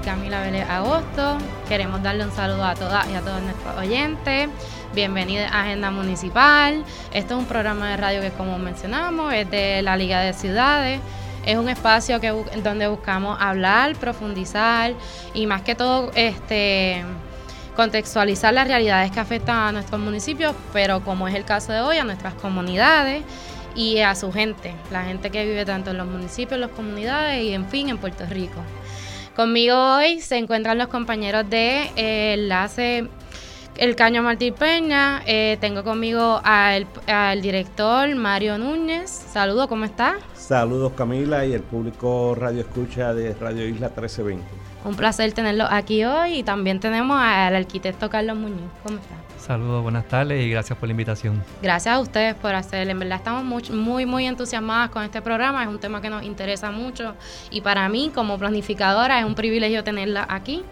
Camila Vélez Agosto. Queremos darle un saludo a todas y a todos nuestros oyentes. Bienvenidos a Agenda Municipal. Este es un programa de radio que, como mencionamos, es de la Liga de Ciudades. Es un espacio que, donde buscamos hablar, profundizar y más que todo este contextualizar las realidades que afectan a nuestros municipios, pero como es el caso de hoy, a nuestras comunidades y a su gente, la gente que vive tanto en los municipios, en las comunidades y en fin en Puerto Rico. Conmigo hoy se encuentran los compañeros de eh, Enlace El Caño Martín Peña. Eh, tengo conmigo al, al, director Mario Núñez. Saludos, ¿cómo está? Saludos Camila y el público Radio Escucha de Radio Isla 1320. Un placer tenerlo aquí hoy y también tenemos al arquitecto Carlos Muñoz. ¿Cómo está? Saludos, buenas tardes y gracias por la invitación. Gracias a ustedes por hacer. En verdad estamos muy, muy, muy entusiasmadas con este programa. Es un tema que nos interesa mucho y para mí como planificadora es un privilegio tenerla aquí.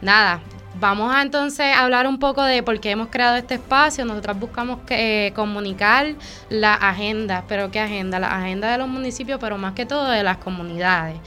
Nada, vamos a entonces hablar un poco de por qué hemos creado este espacio. Nosotros buscamos que, eh, comunicar la agenda, pero ¿qué agenda? La agenda de los municipios, pero más que todo de las comunidades.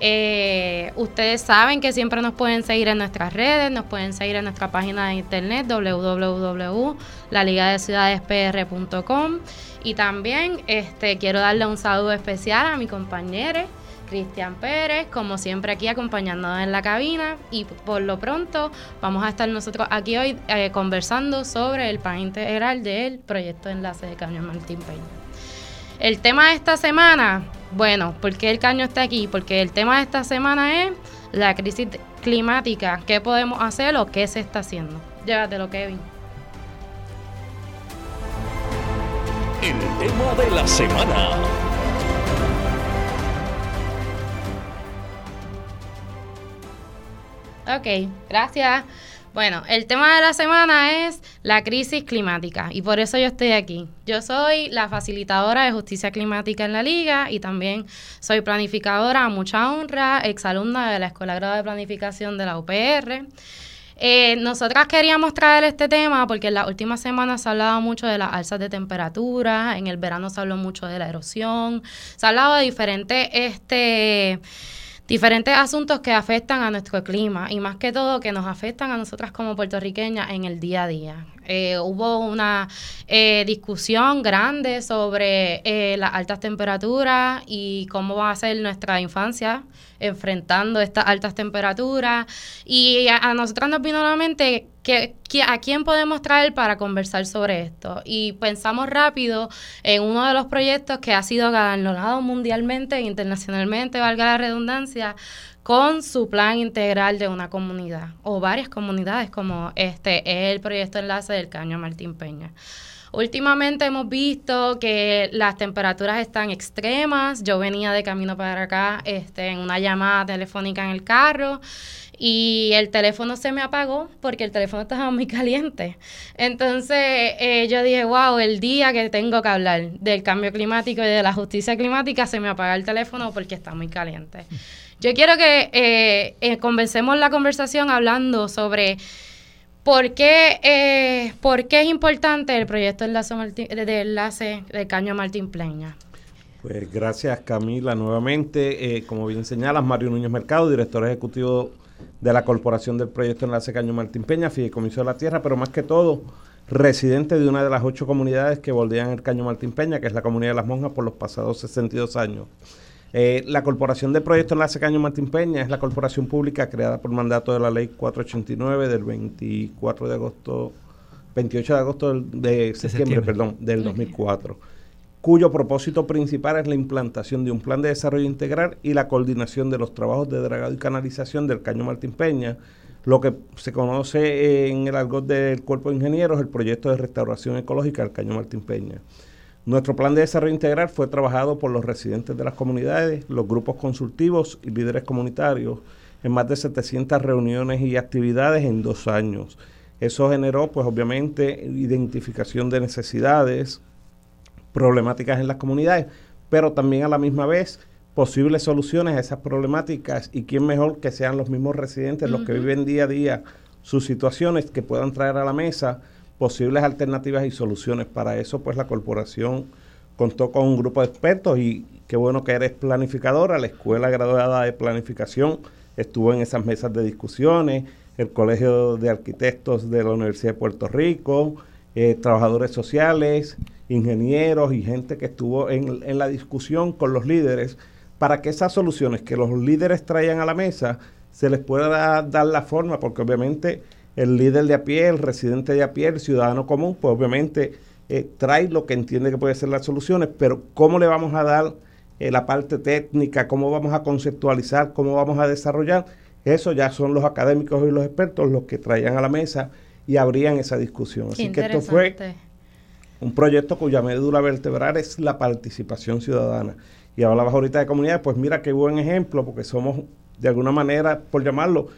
Eh, ustedes saben que siempre nos pueden seguir en nuestras redes, nos pueden seguir en nuestra página de internet www.laligadeciudadespr.com y también este, quiero darle un saludo especial a mi compañero Cristian Pérez, como siempre aquí acompañándonos en la cabina y por lo pronto vamos a estar nosotros aquí hoy eh, conversando sobre el plan integral del proyecto de enlace de Caño Martín Peña. El tema de esta semana bueno, ¿por qué el caño está aquí? Porque el tema de esta semana es la crisis climática. ¿Qué podemos hacer o qué se está haciendo? Llévatelo, Kevin. El tema de la semana. Ok, gracias. Bueno, el tema de la semana es la crisis climática y por eso yo estoy aquí. Yo soy la facilitadora de justicia climática en la liga y también soy planificadora a mucha honra, exalumna de la Escuela Grado de Planificación de la UPR. Eh, nosotras queríamos traer este tema porque en las últimas semanas se ha hablado mucho de las alzas de temperatura, en el verano se habló mucho de la erosión, se ha hablado de diferentes este, diferentes asuntos que afectan a nuestro clima y más que todo que nos afectan a nosotras como puertorriqueñas en el día a día. Eh, hubo una eh, discusión grande sobre eh, las altas temperaturas y cómo va a ser nuestra infancia enfrentando estas altas temperaturas. Y a, a nosotras nos vino a la mente que, a quién podemos traer para conversar sobre esto. Y pensamos rápido en uno de los proyectos que ha sido galardonado mundialmente e internacionalmente, valga la redundancia, con su plan integral de una comunidad o varias comunidades como este es el proyecto enlace del Caño Martín Peña. Últimamente hemos visto que las temperaturas están extremas. Yo venía de camino para acá este, en una llamada telefónica en el carro y el teléfono se me apagó porque el teléfono estaba muy caliente. Entonces eh, yo dije, wow, el día que tengo que hablar del cambio climático y de la justicia climática se me apaga el teléfono porque está muy caliente. Yo quiero que eh, eh, convencemos la conversación hablando sobre por qué, eh, por qué es importante el proyecto de enlace, de enlace del Caño Martín Pleña. Pues gracias Camila nuevamente. Eh, como bien señalas, Mario Núñez Mercado, director ejecutivo de la Corporación del Proyecto Enlace Caño Martín Peña, Fideicomiso de la Tierra, pero más que todo, residente de una de las ocho comunidades que bordean el Caño Martín Peña, que es la comunidad de las monjas por los pasados 62 años. Eh, la Corporación de Proyecto Enlace Caño Martín Peña es la corporación pública creada por mandato de la Ley 489 del 24 de agosto, 28 de agosto del, de, septiembre, perdón, del 2004, cuyo propósito principal es la implantación de un plan de desarrollo integral y la coordinación de los trabajos de dragado y canalización del Caño Martín Peña, lo que se conoce en el argot del Cuerpo de Ingenieros, el proyecto de restauración ecológica del Caño Martín Peña. Nuestro plan de desarrollo integral fue trabajado por los residentes de las comunidades, los grupos consultivos y líderes comunitarios en más de 700 reuniones y actividades en dos años. Eso generó, pues obviamente, identificación de necesidades, problemáticas en las comunidades, pero también a la misma vez posibles soluciones a esas problemáticas y quién mejor que sean los mismos residentes, los que viven día a día sus situaciones, que puedan traer a la mesa posibles alternativas y soluciones. Para eso, pues la corporación contó con un grupo de expertos y qué bueno que eres planificadora, la escuela graduada de planificación estuvo en esas mesas de discusiones, el Colegio de Arquitectos de la Universidad de Puerto Rico, eh, trabajadores sociales, ingenieros y gente que estuvo en, en, la discusión con los líderes para que esas soluciones que los líderes traían a la mesa se les pueda dar la forma, porque obviamente el líder de a pie, el residente de a pie, el ciudadano común, pues obviamente eh, trae lo que entiende que puede ser las soluciones, pero ¿cómo le vamos a dar eh, la parte técnica? ¿Cómo vamos a conceptualizar? ¿Cómo vamos a desarrollar? Eso ya son los académicos y los expertos los que traían a la mesa y abrían esa discusión. Así que esto fue un proyecto cuya médula vertebral es la participación ciudadana. Y hablabas ahorita de comunidades, pues mira qué buen ejemplo, porque somos, de alguna manera, por llamarlo,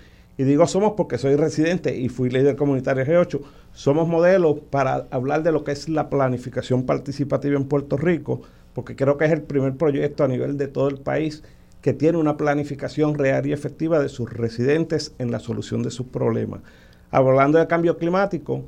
y digo somos porque soy residente y fui líder comunitario G8, somos modelos para hablar de lo que es la planificación participativa en Puerto Rico, porque creo que es el primer proyecto a nivel de todo el país que tiene una planificación real y efectiva de sus residentes en la solución de sus problemas. Hablando de cambio climático,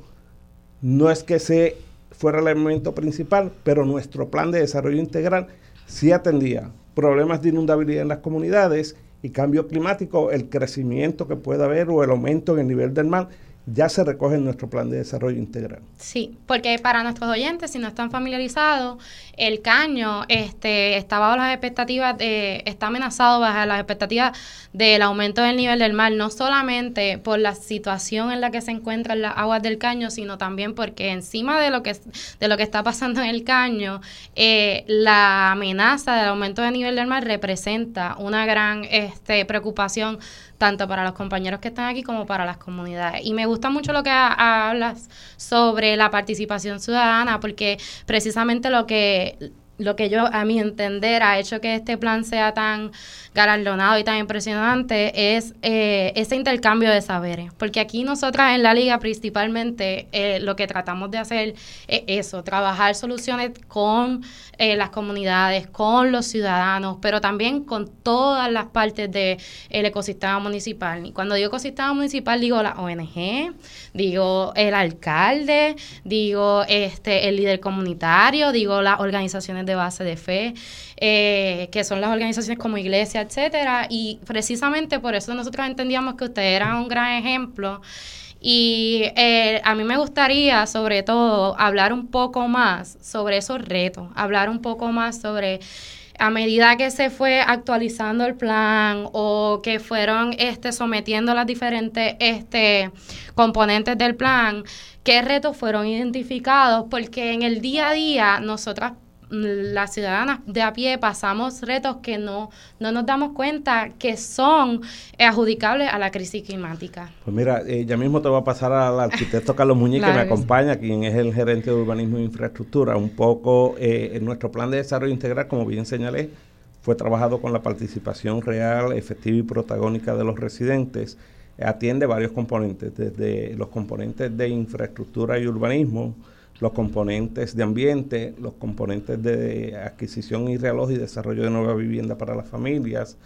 no es que se fuera el elemento principal, pero nuestro plan de desarrollo integral sí atendía problemas de inundabilidad en las comunidades y cambio climático, el crecimiento que pueda haber o el aumento en el nivel del mar ya se recoge en nuestro plan de desarrollo integral. Sí, porque para nuestros oyentes, si no están familiarizados, el caño este, está bajo las expectativas de, está amenazado bajo las expectativas del aumento del nivel del mar, no solamente por la situación en la que se encuentran las aguas del caño, sino también porque encima de lo que, de lo que está pasando en el caño, eh, la amenaza del aumento del nivel del mar representa una gran este, preocupación tanto para los compañeros que están aquí como para las comunidades. Y me gusta mucho lo que hablas sobre la participación ciudadana, porque precisamente lo que lo que yo, a mi entender, ha hecho que este plan sea tan galardonado y tan impresionante es eh, ese intercambio de saberes. Porque aquí nosotras en la liga principalmente eh, lo que tratamos de hacer es eso, trabajar soluciones con eh, las comunidades, con los ciudadanos, pero también con todas las partes del ecosistema municipal. Y cuando digo ecosistema municipal digo la ONG, digo el alcalde, digo este el líder comunitario, digo las organizaciones de base de fe, eh, que son las organizaciones como Iglesia, etcétera. Y precisamente por eso nosotros entendíamos que ustedes eran un gran ejemplo. Y eh, a mí me gustaría, sobre todo, hablar un poco más sobre esos retos, hablar un poco más sobre a medida que se fue actualizando el plan o que fueron este, sometiendo las diferentes este, componentes del plan, qué retos fueron identificados, porque en el día a día nosotras las ciudadanas de a pie pasamos retos que no, no nos damos cuenta que son adjudicables a la crisis climática. Pues mira, eh, ya mismo te voy a pasar al arquitecto Carlos Muñiz, que me acompaña, quien es el gerente de urbanismo e infraestructura. Un poco eh, en nuestro plan de desarrollo integral, como bien señalé, fue trabajado con la participación real, efectiva y protagónica de los residentes. Atiende varios componentes, desde los componentes de infraestructura y urbanismo, los componentes de ambiente, los componentes de adquisición y reloj y desarrollo de nueva vivienda para las familias,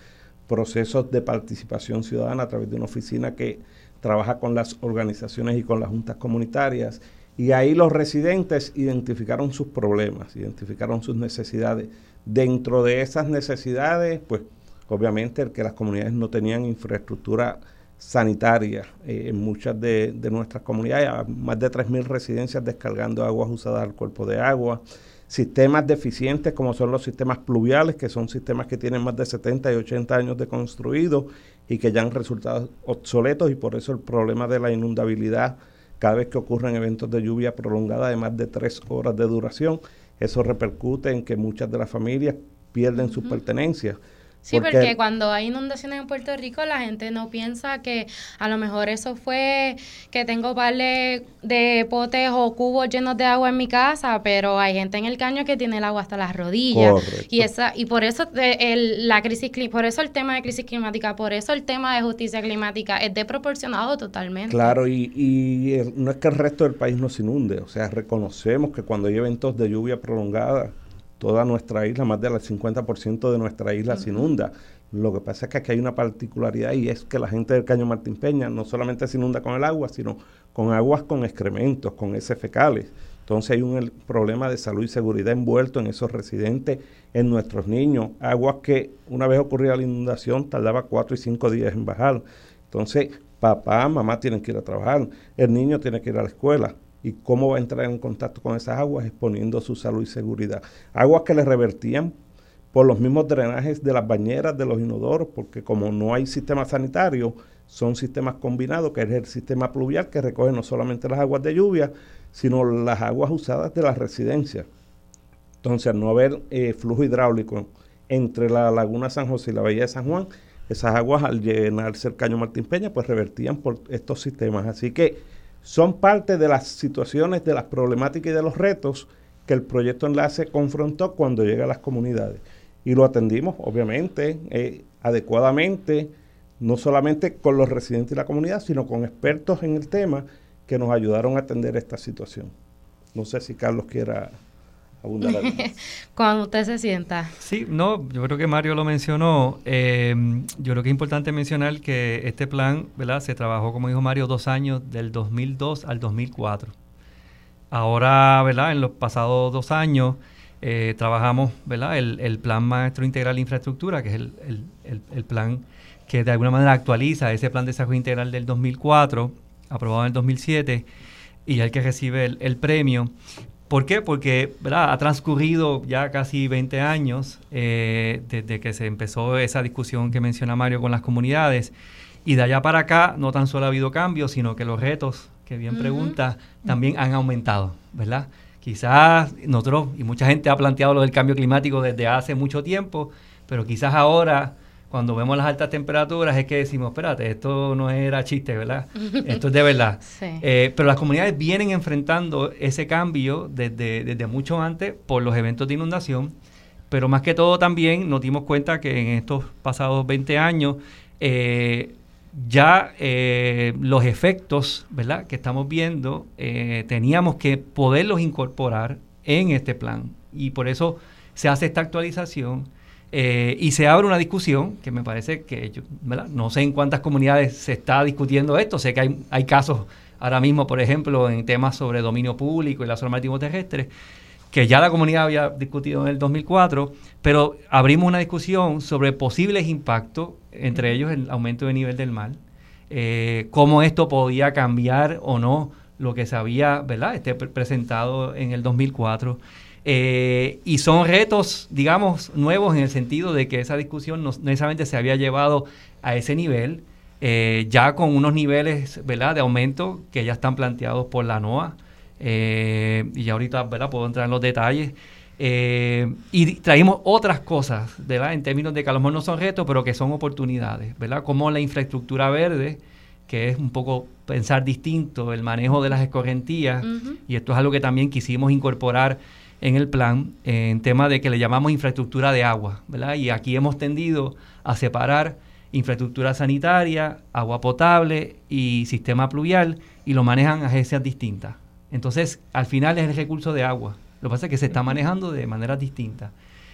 procesos de participación ciudadana a través de una oficina que trabaja con las organizaciones y con las juntas comunitarias. Y ahí los residentes identificaron sus problemas, identificaron sus necesidades. Dentro de esas necesidades, pues obviamente el que las comunidades no tenían infraestructura sanitaria eh, en muchas de, nuestras comunidades, más de 3.000 residencias descargando aguas usadas al cuerpo de agua, sistemas deficientes como son los sistemas pluviales, que son sistemas que tienen más de 70 y 80 años de construido y que ya han resultado obsoletos y por eso el problema de la inundabilidad cada vez que ocurren eventos de lluvia prolongada de más de tres horas de duración, eso repercute en que muchas de las familias pierden sus pertenencias Sí, porque, cuando hay inundaciones en Puerto Rico, la gente no piensa que a lo mejor eso fue que tengo par de, potes o cubos llenos de agua en mi casa, pero hay gente en el caño que tiene el agua hasta las rodillas. Y esa y por eso el, la crisis por eso el tema de crisis climática, por eso el tema de justicia climática es desproporcionado totalmente. Claro, y, y no es que el resto del país no se inunde, o sea, reconocemos que cuando hay eventos de lluvia prolongada toda nuestra isla, más del 50% de nuestra isla se inunda. Lo que pasa es que aquí hay una particularidad y es que la gente del Caño Martín Peña no solamente se inunda con el agua, sino con aguas con excrementos, con heces fecales. Entonces hay un problema de salud y seguridad envuelto en esos residentes, en nuestros niños. Aguas que una vez ocurría la inundación tardaba cuatro y cinco días en bajar. Entonces papá, mamá tienen que ir a trabajar, el niño tiene que ir a la escuela y cómo va a entrar en contacto con esas aguas exponiendo su salud y seguridad. Aguas que le revertían por los mismos drenajes de las bañeras, de los inodoros, porque como no hay sistema sanitario, son sistemas combinados, que es el sistema pluvial que recoge no solamente las aguas de lluvia, sino las aguas usadas de las residencias. Entonces, al no haber eh, flujo hidráulico entre la laguna San José y la bahía de San Juan, esas aguas al llenarse el caño Martín Peña, pues revertían por estos sistemas. Así que son parte de las situaciones, de las problemáticas y de los retos que el proyecto Enlace confrontó cuando llega a las comunidades. Y lo atendimos, obviamente, eh, adecuadamente, no solamente con los residentes y la comunidad, sino con expertos en el tema que nos ayudaron a atender esta situación. No sé si Carlos quiera Cuando usted se sienta. Sí, no, yo creo que Mario lo mencionó. Em, yo creo que es importante mencionar que este plan, ¿verdad? Se trabajó, como dijo Mario, dos años, del 2002 al 2004. Ahora, ¿verdad? En los pasados dos años eh, trabajamos, ¿verdad? El, Plan Maestro Integral de Infraestructura, que es el, plan que de alguna manera actualiza ese Plan de Desarrollo Integral del 2004, aprobado en el 2007, y el que recibe el, premio. ¿Por qué? Porque ha transcurrido ya casi 20 años eh, desde que se empezó esa discusión que menciona Mario con las comunidades y de allá para acá no tan solo ha habido cambios, sino que los retos, que bien pregunta, también han aumentado, ¿verdad? Quizás nosotros, y mucha gente ha planteado lo del cambio climático desde hace mucho tiempo, pero quizás ahora cuando vemos las altas temperaturas es que decimos, espérate, esto no era chiste, ¿verdad? Esto es de verdad. Eh, pero las comunidades vienen enfrentando ese cambio desde, desde mucho antes por los eventos de inundación, pero más que todo también nos dimos cuenta que en estos pasados 20 años eh, ya eh, los efectos, ¿verdad? Que estamos viendo, teníamos que poderlos incorporar en este plan y por eso se hace esta actualización eh, y se abre una discusión que me parece que no sé en cuántas comunidades se está discutiendo esto, sé que hay, casos ahora mismo, por ejemplo, en temas sobre dominio público y la zona marítimo terrestre, que ya la comunidad había discutido en el 2004, pero abrimos una discusión sobre posibles impactos, entre ellos el aumento de nivel del mar, eh, cómo esto podía cambiar o no lo que se había ¿verdad? Este presentado en el 2004. Eh, y son retos, digamos, nuevos en el sentido de que esa discusión no necesariamente se había llevado a ese nivel, eh, ya con unos niveles ¿verdad? de aumento que ya están planteados por la NOAA. Eh, y ya ahorita ¿verdad? puedo entrar en los detalles. y traímos otras cosas, ¿verdad? En términos de que a lo mejor no son retos, pero que son oportunidades, ¿verdad? Como la infraestructura verde, que es un poco pensar distinto, el manejo de las escorrentías, y esto es algo que también quisimos incorporar en el plan en tema de que le llamamos infraestructura de agua, ¿verdad? Y aquí hemos tendido a separar infraestructura sanitaria, agua potable y sistema pluvial y lo manejan agencias distintas. Entonces, al final es el recurso de agua. Lo que pasa es que se está manejando de maneras distintas.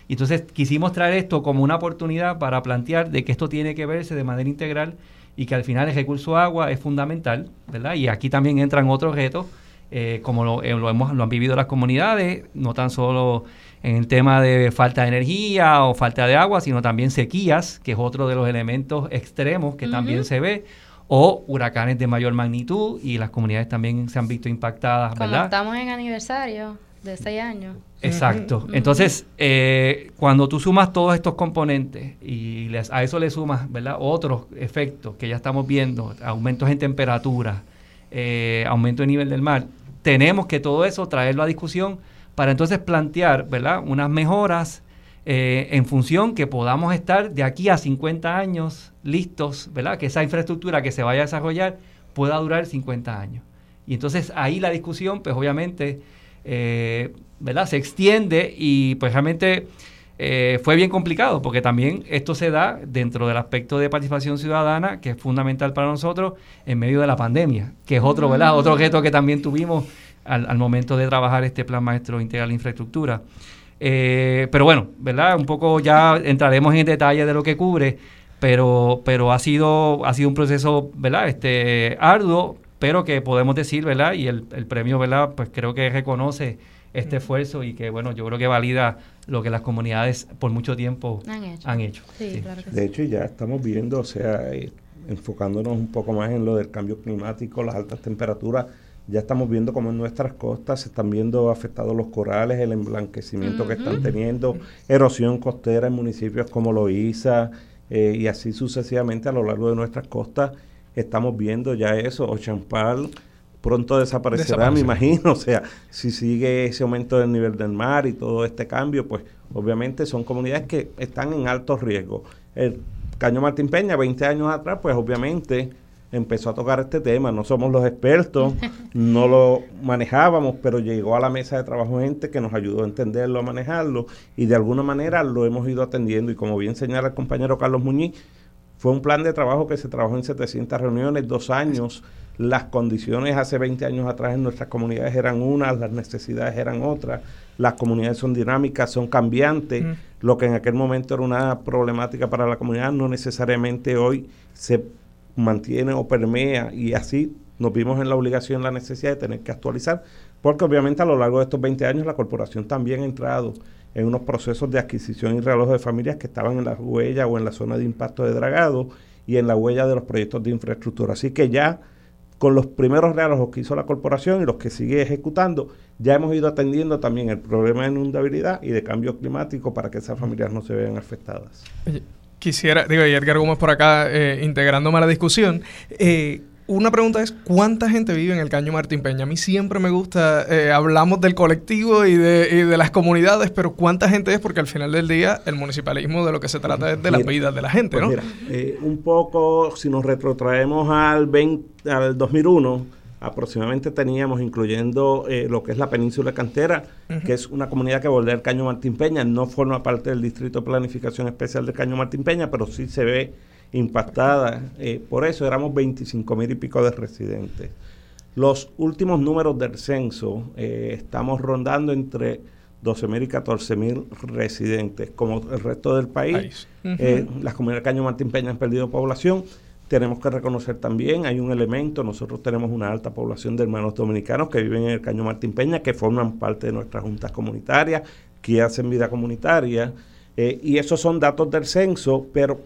Entonces, quisimos traer esto como una oportunidad para plantear de que esto tiene que verse de manera integral y que al final el recurso agua es fundamental, ¿verdad? Y aquí también entran otros retos eh, como eh, lo, hemos, lo han vivido las comunidades, no tan solo en el tema de falta de energía o falta de agua, sino también sequías, que es otro de los elementos extremos que también se ve, o huracanes de mayor magnitud y las comunidades también se han visto impactadas, ¿verdad? estamos en aniversario de seis años. Exacto. Entonces, eh, cuando tú sumas todos estos componentes y les, a eso le sumas, ¿verdad? Otros efectos que ya estamos viendo, aumentos en temperatura, aumento de nivel del mar, tenemos que todo eso traerlo a discusión para entonces plantear, ¿verdad? Unas mejoras eh, en función que podamos estar de aquí a 50 años listos, ¿verdad? Que esa infraestructura que se vaya a desarrollar pueda durar 50 años. Y entonces ahí la discusión, pues obviamente, eh, ¿verdad? Se extiende y pues realmente eh, fue bien complicado porque también esto se da dentro del aspecto de participación ciudadana que es fundamental para nosotros en medio de la pandemia, que es otro, ¿verdad? Otro objeto que también tuvimos al, al momento de trabajar este plan maestro integral de infraestructura. Eh, pero bueno, ¿verdad? Un poco ya entraremos en detalle de lo que cubre, pero, pero ha sido, ha sido un proceso, ¿verdad? Este, arduo, pero que podemos decir, ¿verdad? Y el, el premio, ¿verdad? Pues creo que reconoce este esfuerzo y que, bueno, yo creo que valida lo que las comunidades por mucho tiempo han hecho. de hecho, ya estamos viendo, o sea, eh, enfocándonos un poco más en lo del cambio climático, las altas temperaturas, ya estamos viendo cómo en nuestras costas se están viendo afectados los corales, el emblanquecimiento que están teniendo, erosión costera en municipios como Loíza eh, y así sucesivamente a lo largo de nuestras costas. Estamos viendo ya eso, o Champal pronto desaparecerá, me imagino. O sea, si sigue ese aumento del nivel del mar y todo este cambio, pues obviamente son comunidades que están en alto riesgo. El Caño Martín Peña, 20 años atrás, pues obviamente empezó a tocar este tema. No somos los expertos, no lo manejábamos, pero llegó a la mesa de trabajo gente que nos ayudó a entenderlo, a manejarlo, y de alguna manera lo hemos ido atendiendo. Y como bien señala el compañero Carlos Muñiz, fue un plan de trabajo que se trabajó en 700 reuniones, dos años. Las condiciones hace 20 años atrás en nuestras comunidades eran unas, las necesidades eran otras. Las comunidades son dinámicas, son cambiantes. Lo que en aquel momento era una problemática para la comunidad no necesariamente hoy se mantiene o permea y así nos vimos en la obligación, la necesidad de tener que actualizar, porque obviamente a lo largo de estos 20 años la corporación también ha entrado en unos procesos de adquisición y reloj de familias que estaban en la huella o en la zona de impacto de dragado y en la huella de los proyectos de infraestructura. Así que ya con los primeros realojos que hizo la corporación y los que sigue ejecutando, ya hemos ido atendiendo también el problema de inundabilidad y de cambio climático para que esas familias no se vean afectadas quisiera, digo, y Edgar Gómez por acá eh, integrándome a la discusión. Eh, una pregunta es, ¿cuánta gente vive en el Caño Martín Peña? A mí siempre me gusta, eh, hablamos del colectivo y de, las comunidades, pero ¿cuánta gente es? Porque al final del día el municipalismo de lo que se trata es de la vida de la gente, pues ¿no? Mira, un poco, si nos retrotraemos al, 20, al 2001, aproximadamente teníamos, incluyendo eh, lo que es la península cantera, que es una comunidad que bordea el Caño Martín Peña, no forma parte del Distrito de Planificación Especial del Caño Martín Peña, pero sí se ve impactada. Eh, por eso éramos 25 mil y pico de residentes. Los últimos números del censo, eh, estamos rondando entre 12 mil y 14 mil residentes. Como el resto del país, las comunidades del Caño Martín Peña han perdido población tenemos que reconocer también, hay un elemento, nosotros tenemos una alta población de hermanos dominicanos que viven en el Caño Martín Peña, que forman parte de nuestras juntas comunitarias, que hacen vida comunitaria, eh, y esos son datos del censo, pero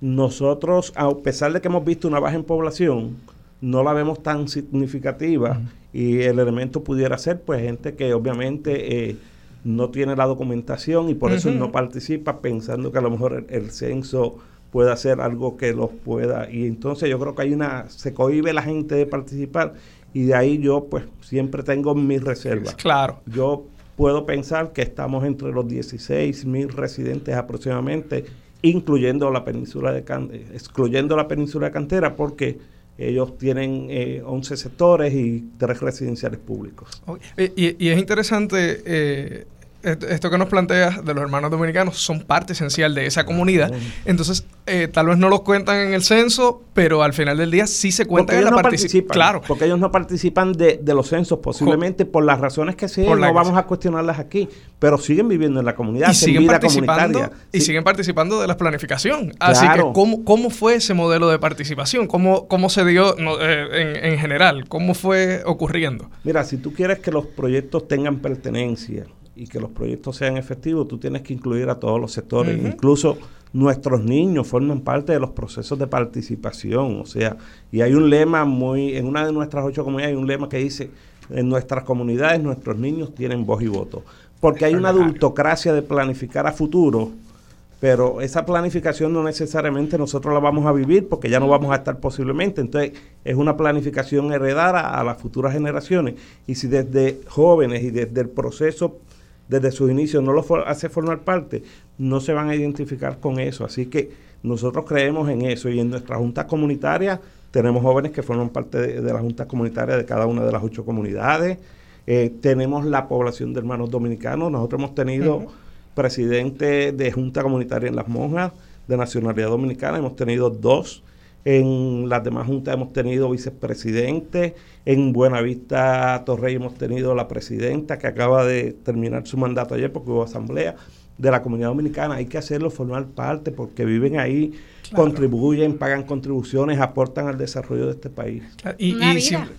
nosotros, a pesar de que hemos visto una baja en población, no la vemos tan significativa y el elemento pudiera ser pues gente que obviamente eh, no tiene la documentación y por eso no participa pensando que a lo mejor el censo pueda hacer algo que los pueda. Y entonces yo creo que hay una, se cohibe la gente de participar y de ahí yo pues siempre tengo mis reservas. Claro. Yo puedo pensar que estamos entre los 16 mil residentes aproximadamente, incluyendo la península de excluyendo la península de Cantera, porque ellos tienen eh, 11 sectores y tres residenciales públicos. Y, y, es interesante eh, esto que nos planteas de los hermanos dominicanos son parte esencial de esa comunidad. Entonces, eh, tal vez no los cuentan en el censo, pero al final del día sí se cuentan en la no participan. Claro. Porque ellos no participan de, los censos, posiblemente por las razones que sean, no vamos a cuestionarlas aquí, pero siguen viviendo en la comunidad, y siguen participando, Y siguen participando de la planificación. Así que, ¿cómo, ¿cómo fue ese modelo de participación? ¿Cómo, cómo se dio eh, en, en general? ¿Cómo fue ocurriendo? Mira, si tú quieres que los proyectos tengan pertenencia, y que los proyectos sean efectivos, tú tienes que incluir a todos los sectores. Incluso nuestros niños forman parte de los procesos de participación. O sea, y hay un lema muy, en una de nuestras ocho comunidades hay un lema que dice, en nuestras comunidades nuestros niños tienen voz y voto. Porque hay una adultocracia de planificar a futuro, pero esa planificación no necesariamente nosotros la vamos a vivir porque ya no vamos a estar posiblemente. Entonces, es una planificación heredada a las futuras generaciones. Y si desde jóvenes y desde el proceso desde sus inicios no lo hace formar parte, no se van a identificar con eso. Así que nosotros creemos en eso y en nuestra junta comunitaria tenemos jóvenes que forman parte de, la junta comunitaria de cada una de las ocho comunidades. Eh, tenemos la población de hermanos dominicanos. Nosotros hemos tenido presidente de junta comunitaria en Las Monjas de nacionalidad dominicana. Hemos tenido dos. En las demás juntas hemos tenido vicepresidente. En Buenavista Torrey hemos tenido la presidenta que acaba de terminar su mandato ayer porque hubo asamblea de la comunidad dominicana. Hay que hacerlo formar parte porque viven ahí contribuyen, pagan contribuciones, aportan al desarrollo de este país. Y,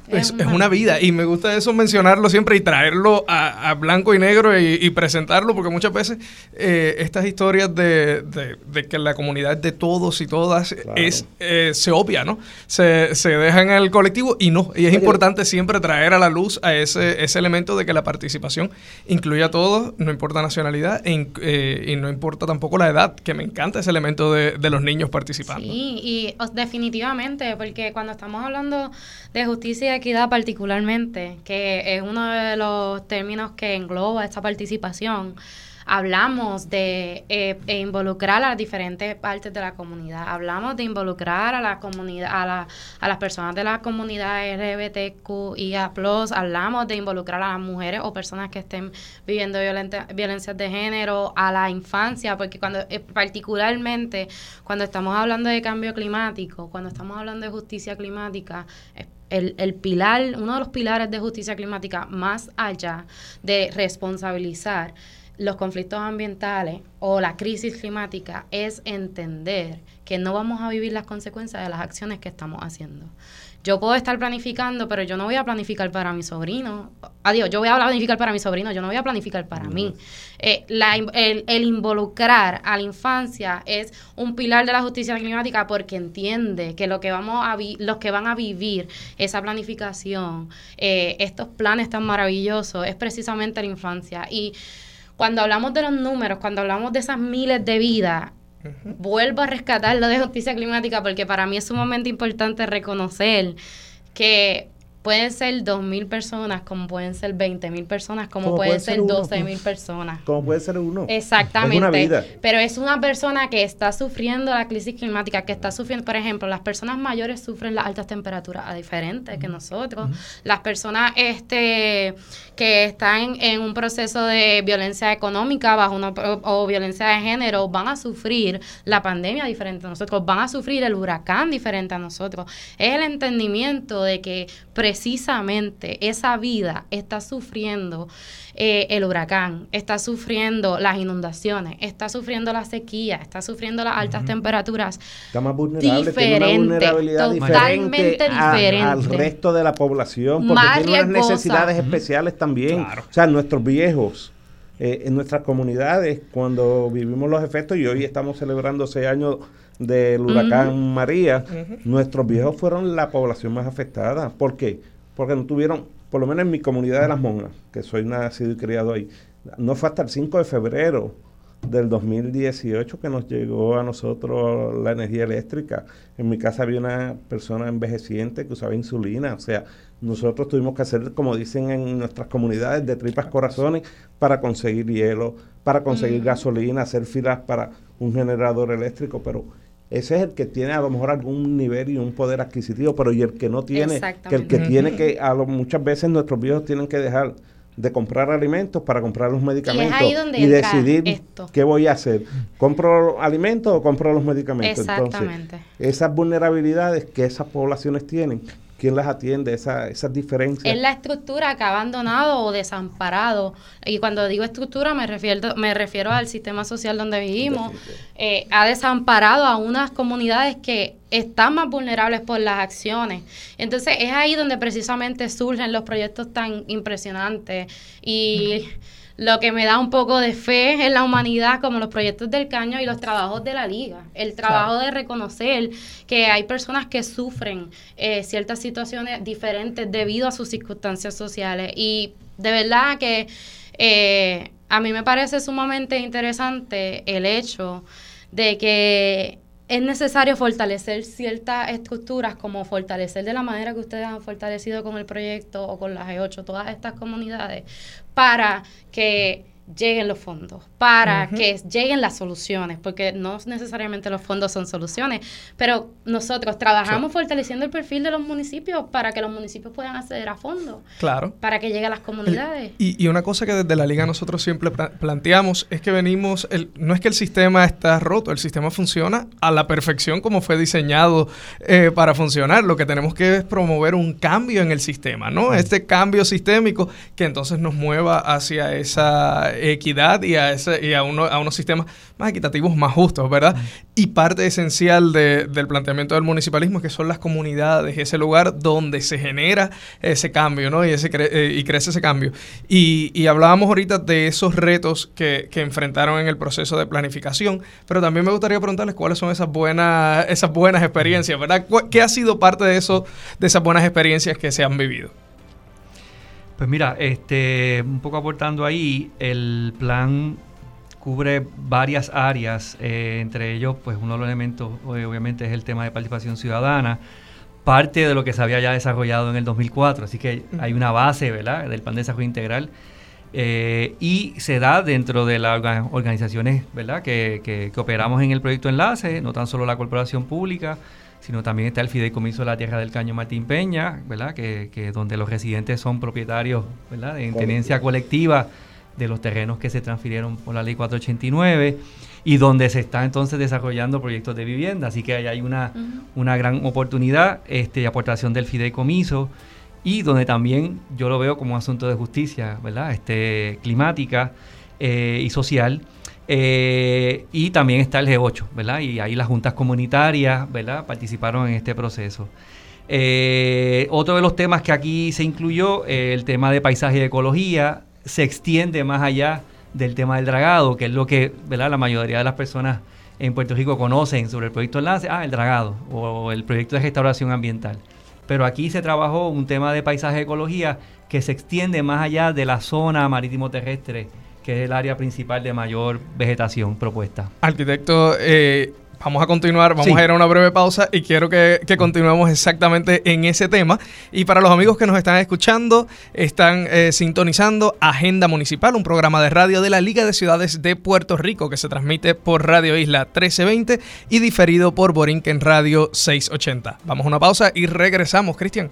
es, una... vida. Y me gusta eso mencionarlo siempre y traerlo a, blanco y negro y, presentarlo, porque muchas veces eh, estas historias de, que la comunidad de todos y todas es eh, se obvia, ¿no? Se, se deja en el colectivo y no. Y es importante siempre traer a la luz a ese, ese elemento de que la participación incluye a todos, no importa nacionalidad e eh, y no importa tampoco la edad, que me encanta ese elemento de, de los niños Sí, y definitivamente, porque cuando estamos hablando de justicia y equidad particularmente, que es uno de los términos que engloba esta participación, hablamos de eh, e involucrar a las diferentes partes de la comunidad, hablamos de involucrar a la comunidad, a, la, a las personas de la comunidad LGBTQIA+, hablamos de involucrar a las mujeres o personas que estén viviendo violencias de género, a la infancia, porque cuando eh, particularmente cuando estamos hablando de cambio climático, cuando estamos hablando de justicia climática, el, pilar, uno de los pilares de justicia climática, más allá de responsabilizar los conflictos ambientales o la crisis climática es entender que no vamos a vivir las consecuencias de las acciones que estamos haciendo. Yo puedo estar planificando, pero yo no voy a planificar para mi sobrino. Adiós, yo voy a planificar para mi sobrino, yo no voy a planificar para mí. Eh, el, involucrar a la infancia es un pilar de la justicia climática porque entiende que lo que vamos a los que van a vivir esa planificación, eh, estos planes tan maravillosos, es precisamente la infancia. Y cuando hablamos de los números, cuando hablamos de esas miles de vidas, vuelvo a rescatar lo de justicia climática porque para mí es sumamente importante reconocer que Pueden ser 2.000 personas, como pueden ser 20.000 personas, como, pueden ser 12.000 personas. Como puede ser uno. Exactamente. Es. Pero es una persona que está sufriendo la crisis climática, que está sufriendo, por ejemplo, las personas mayores sufren las altas temperaturas a diferentes que nosotros. Las personas este que están en un proceso de violencia económica bajo una, o, violencia de género van a sufrir la pandemia diferente a nosotros, van a sufrir el huracán diferente a nosotros. Es el entendimiento de que precisamente esa vida está sufriendo eh, el huracán, está sufriendo las inundaciones, está sufriendo la sequía, está sufriendo las altas temperaturas. Está más vulnerable, tiene una vulnerabilidad diferente, al resto de la población, porque tiene unas necesidades especiales también. O sea, nuestros viejos. Eh, en nuestras comunidades, cuando vivimos los efectos, y hoy estamos celebrando seis años del huracán María, nuestros viejos fueron la población más afectada. ¿Por qué? Porque no tuvieron, por lo menos en mi comunidad de las monjas, que soy nacido y criado ahí, no fue hasta el 5 de febrero del 2018 que nos llegó a nosotros la energía eléctrica. En mi casa había una persona envejeciente que usaba insulina, o sea, nosotros tuvimos que hacer, como dicen en nuestras comunidades, de tripas corazones para conseguir hielo, para conseguir gasolina, hacer filas para un generador eléctrico, pero ese es el que tiene a lo mejor algún nivel y un poder adquisitivo, pero y el que no tiene, que el que tiene que, a lo, muchas veces nuestros viejos tienen que dejar de comprar alimentos para comprar los medicamentos y, decidir qué voy a hacer. ¿Compro alimentos o compro los medicamentos? Exactamente. Entonces, esas vulnerabilidades que esas poblaciones tienen ¿Quién las atiende? Esa, esas diferencias. Es la estructura que ha abandonado o desamparado. Y cuando digo estructura me refiero, me refiero al sistema social donde vivimos. Eh, ha desamparado a unas comunidades que están más vulnerables por las acciones. Entonces es ahí donde precisamente surgen los proyectos tan impresionantes. Y lo que me da un poco de fe en la humanidad, como los proyectos del caño y los trabajos de la liga. El trabajo de reconocer que hay personas que sufren eh, ciertas situaciones diferentes debido a sus circunstancias sociales. Y de verdad que eh, a mí me parece sumamente interesante el hecho de que es necesario fortalecer ciertas estructuras, como fortalecer de la manera que ustedes han fortalecido con el proyecto o con las E8, todas estas comunidades, para que lleguen los fondos, para que lleguen las soluciones, porque no necesariamente los fondos son soluciones, pero nosotros trabajamos fortaleciendo el perfil de los municipios para que los municipios puedan acceder a fondos. Claro. Para que llegue a las comunidades. Y, una cosa que desde la liga nosotros siempre planteamos es que venimos, el, no es que el sistema está roto, el sistema funciona a la perfección como fue diseñado eh, para funcionar. Lo que tenemos que es promover un cambio en el sistema, ¿no? Este cambio sistémico que entonces nos mueva hacia esa equidad y a, ese, y a, uno, a unos sistemas más equitativos, más justos, ¿verdad? Y parte esencial del planteamiento del municipalismo es que son las comunidades, ese lugar donde se genera ese cambio, ¿no? Y, ese eh, y crece ese cambio. Y, y, hablábamos ahorita de esos retos que, que, enfrentaron en el proceso de planificación, pero también me gustaría preguntarles cuáles son esas buenas, esas buenas experiencias, ¿verdad? ¿Qué ha sido parte de eso, de esas buenas experiencias que se han vivido? Pues mira, este, un poco aportando ahí, el plan cubre varias áreas, eh, entre ellos, pues uno de los elementos, obviamente, es el tema de participación ciudadana, parte de lo que se había ya desarrollado en el 2004, así que hay una base, ¿verdad?, del plan de desarrollo integral, eh, y se da dentro de las organizaciones, ¿verdad?, que, que, que operamos en el proyecto Enlace, no tan solo la corporación pública, sino también está el Fideicomiso de la Tierra del Caño Martín Peña, ¿verdad? Que, que donde los residentes son propietarios, ¿verdad? En tenencia colectiva de los terrenos que se transfirieron por la ley 489 y donde se está entonces desarrollando proyectos de vivienda. Así que ahí hay una, una gran oportunidad este, de aportación del fideicomiso y donde también yo lo veo como un asunto de justicia, ¿verdad? Este, climática eh, y social eh, y también está el G8, ¿verdad? Y ahí las juntas comunitarias, ¿verdad? Participaron en este proceso. Eh, otro de los temas que aquí se incluyó, eh, el tema de paisaje y ecología, se extiende más allá del tema del dragado, que es lo que, ¿verdad? La mayoría de las personas en Puerto Rico conocen sobre el proyecto Enlace, ah, el dragado o el proyecto de restauración ambiental. Pero aquí se trabajó un tema de paisaje y ecología que se extiende más allá de la zona marítimo terrestre que es el área principal de mayor vegetación propuesta. Arquitecto, eh, vamos a continuar, vamos a ir a una breve pausa y quiero que, continuemos exactamente en ese tema. Y para los amigos que nos están escuchando, están eh, sintonizando Agenda Municipal, un programa de radio de la Liga de Ciudades de Puerto Rico que se transmite por Radio Isla 1320 y diferido por Borinquen Radio 680. Vamos a una pausa y regresamos, Cristian.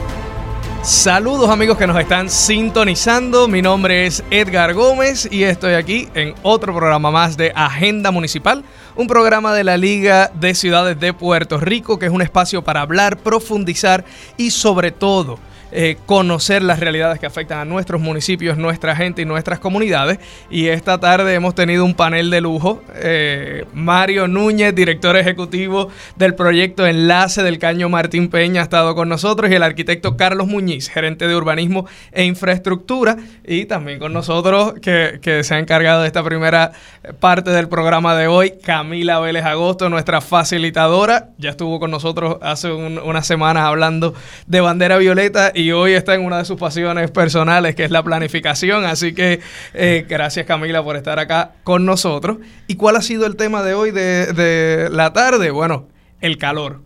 Saludos amigos que nos están sintonizando. Mi nombre es Edgar Gómez y estoy aquí en otro programa más de Agenda Municipal, un programa de la Liga de Ciudades de Puerto Rico que es un espacio para hablar, profundizar y sobre todo eh, conocer las realidades que afectan a nuestros municipios, nuestra gente y nuestras comunidades. Y esta tarde hemos tenido un panel de lujo. Eh, Mario Núñez, director ejecutivo del proyecto Enlace del Caño Martín Peña, ha estado con nosotros y el arquitecto Carlos Muñiz, gerente de urbanismo e infraestructura. Y también con nosotros, que, se ha encargado de esta primera parte del programa de hoy, Camila Vélez Agosto, nuestra facilitadora. Ya estuvo con nosotros hace unas semanas hablando de bandera violeta hoy está en una de sus pasiones personales, que es la planificación. Así que eh, gracias Camila por estar acá con nosotros. ¿Y cuál ha sido el tema de hoy de, de la tarde? Bueno, el calor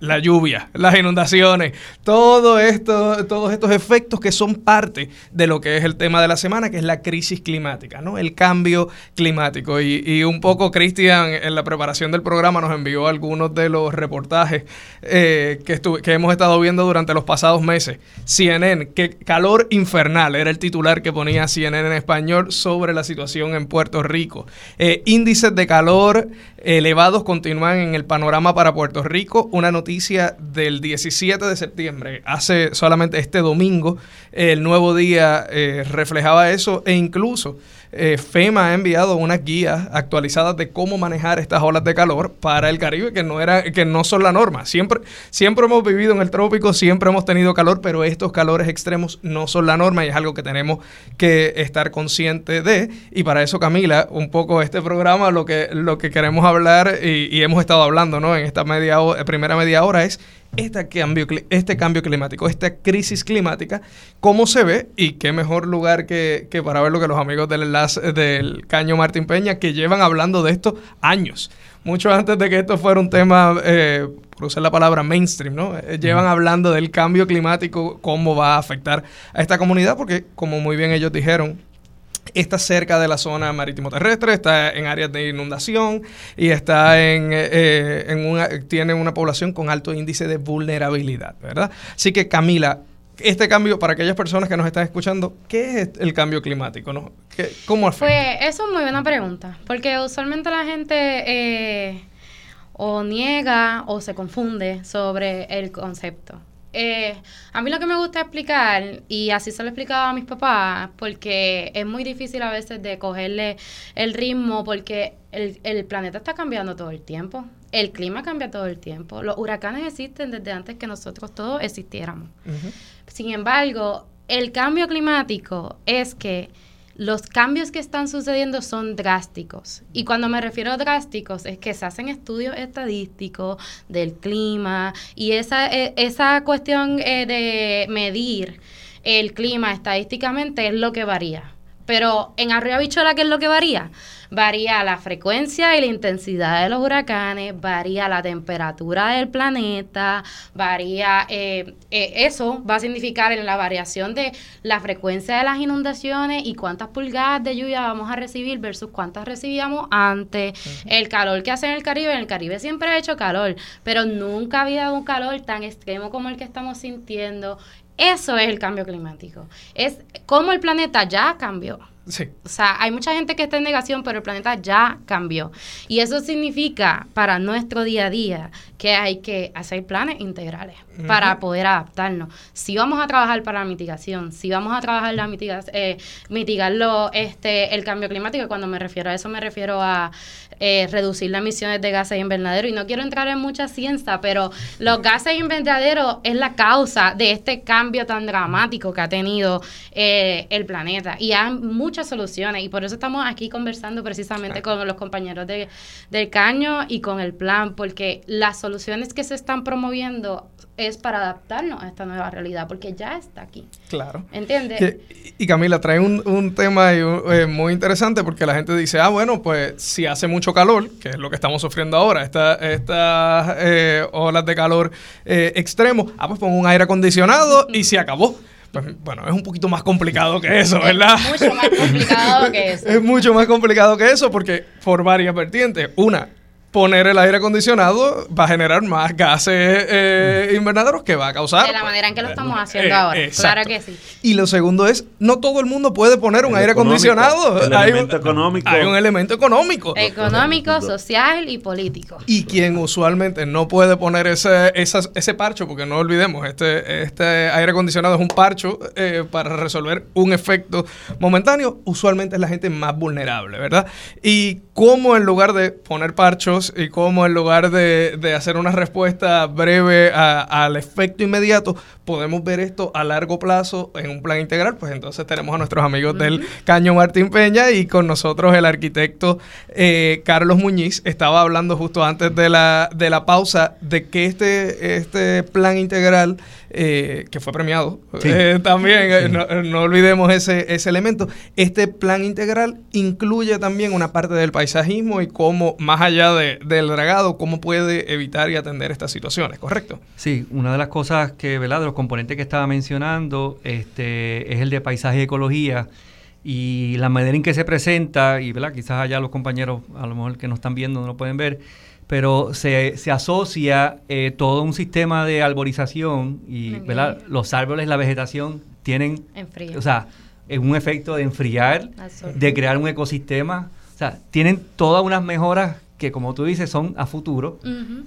la lluvia, las inundaciones, todo esto, todos estos efectos que son parte de lo que es el tema de la semana, que es la crisis climática, ¿no? El cambio climático. Y, un poco Cristian en la preparación del programa nos envió algunos de los reportajes eh, que, que hemos estado viendo durante los pasados meses. CNN, que calor infernal era el titular que ponía CNN en español sobre la situación en Puerto Rico. Eh, índices de calor elevados continúan en el panorama para Puerto Rico. Una noticia del 17 de septiembre, hace solamente este domingo, el nuevo día eh, reflejaba eso e incluso eh, FEMA ha enviado unas guías actualizadas de cómo manejar estas olas de calor para el Caribe que no era que no son la norma. Siempre siempre hemos vivido en el trópico, siempre hemos tenido calor, pero estos calores extremos no son la norma y es algo que tenemos que estar conscientes de y para eso Camila, un poco este programa lo que lo que queremos hablar y, hemos estado hablando, ¿no? En esta media primera media hora es este cambio, este cambio climático, esta crisis climática, cómo se ve y qué mejor lugar que, para verlo que los amigos del enlace del Caño Martín Peña que llevan hablando de esto años, mucho antes de que esto fuera un tema, eh, por usar la palabra mainstream, ¿no? Eh, llevan hablando del cambio climático, cómo va a afectar a esta comunidad, porque como muy bien ellos dijeron, está cerca de la zona marítimo terrestre, está en áreas de inundación y está en, eh, en una, tiene una población con alto índice de vulnerabilidad, ¿verdad? Así que Camila, este cambio, para aquellas personas que nos están escuchando, ¿qué es el cambio climático? ¿no? ¿Cómo afecta? Pues eso es muy buena pregunta, porque usualmente la gente eh, o niega o se confunde sobre el concepto. Eh, a mí lo que me gusta explicar, y así se lo he explicado a mis papás, porque es muy difícil a veces de cogerle el ritmo, porque el, el planeta está cambiando todo el tiempo. El clima cambia todo el tiempo. Los huracanes existen desde antes que nosotros todos existiéramos. Sin embargo, el cambio climático es que los cambios que están sucediendo son drásticos. Y cuando me refiero a drásticos es que se hacen estudios estadísticos del clima y esa, e, esa cuestión eh, de medir el clima estadísticamente es lo que varía. Pero en Arriba Bichola, ¿qué es lo que varía? Varía la frecuencia y la intensidad de los huracanes, varía la temperatura del planeta, varía, eh, eh, eso va a significar en la variación de la frecuencia de las inundaciones y cuántas pulgadas de lluvia vamos a recibir versus cuántas recibíamos antes, el calor que hace en el Caribe, en el Caribe siempre ha hecho calor, pero nunca había un calor tan extremo como el que estamos sintiendo, eso es el cambio climático. Es como el planeta ya cambió. Sí. O sea, hay mucha gente que está en negación, pero el planeta ya cambió. Y eso significa para nuestro día a día que hay que hacer planes integrales para poder adaptarnos. Si vamos a trabajar para la mitigación, si vamos a trabajar la mitigación, eh, mitigarlo, este, el cambio climático, cuando me refiero a eso me refiero a eh, reducir las emisiones de gases invernadero. Y no quiero entrar en mucha ciencia, pero los gases invernaderos es la causa de este cambio tan dramático que ha tenido eh, el planeta. Y hay muchas soluciones. Y por eso estamos aquí conversando precisamente con los compañeros de, del caño y con el plan, porque las soluciones que se están promoviendo es para adaptarnos a esta nueva realidad, porque ya está aquí. Claro. ¿Entiendes? Y, Camila, trae un, un tema eh, muy interesante porque la gente dice, ah, bueno, pues si hace mucho calor, que es lo que estamos sufriendo ahora, estas esta, eh, olas de calor eh, extremo, ah, pues pongo un aire acondicionado y se acabó. Pues, bueno, es un poquito más complicado que eso, ¿verdad? Es mucho más complicado que eso. es mucho más complicado que eso porque por varias vertientes. Una, poner el aire acondicionado va a generar más gases eh, invernaderos que va a causar. De la manera en que lo estamos haciendo eh, ahora. Claro que sí. Y lo segundo es, no todo el mundo puede poner un aire acondicionado. hay elemento un, económico. Hay un elemento económico. Económico, social y político. Y quien usualmente no puede poner ese, ese parcho, porque no olvidemos, este, este aire acondicionado es un parcho eh, para resolver un efecto momentáneo, usualmente es la gente más vulnerable, ¿verdad? Y cómo en lugar de poner parchos, y cómo en lugar de, hacer una respuesta breve al efecto inmediato, podemos ver esto a largo plazo en un plan integral. Pues entonces tenemos a nuestros amigos del Caño Martín Peña y con nosotros el arquitecto eh, Carlos Muñiz. Estaba hablando justo antes de la, de la pausa de que este, este plan integral eh, que fue premiado. Eh, también, eh, no, olvidemos ese, ese elemento. Este plan integral incluye también una parte del paisajismo y cómo, más allá de, del dragado, cómo puede evitar y atender estas situaciones, ¿correcto? Sí, una de las cosas que, ¿verdad? De los componentes que estaba mencionando este, es el de paisaje y ecología y la manera en que se presenta, y ¿verdad? quizás allá los compañeros, a lo mejor que nos están viendo, no lo pueden ver, pero se, se asocia eh, todo un sistema de arborización y ¿verdad? los árboles, la vegetación tienen, o sea, es un efecto de enfriar, de crear un ecosistema, o sea, tienen todas unas mejoras que como tú dices son a futuro.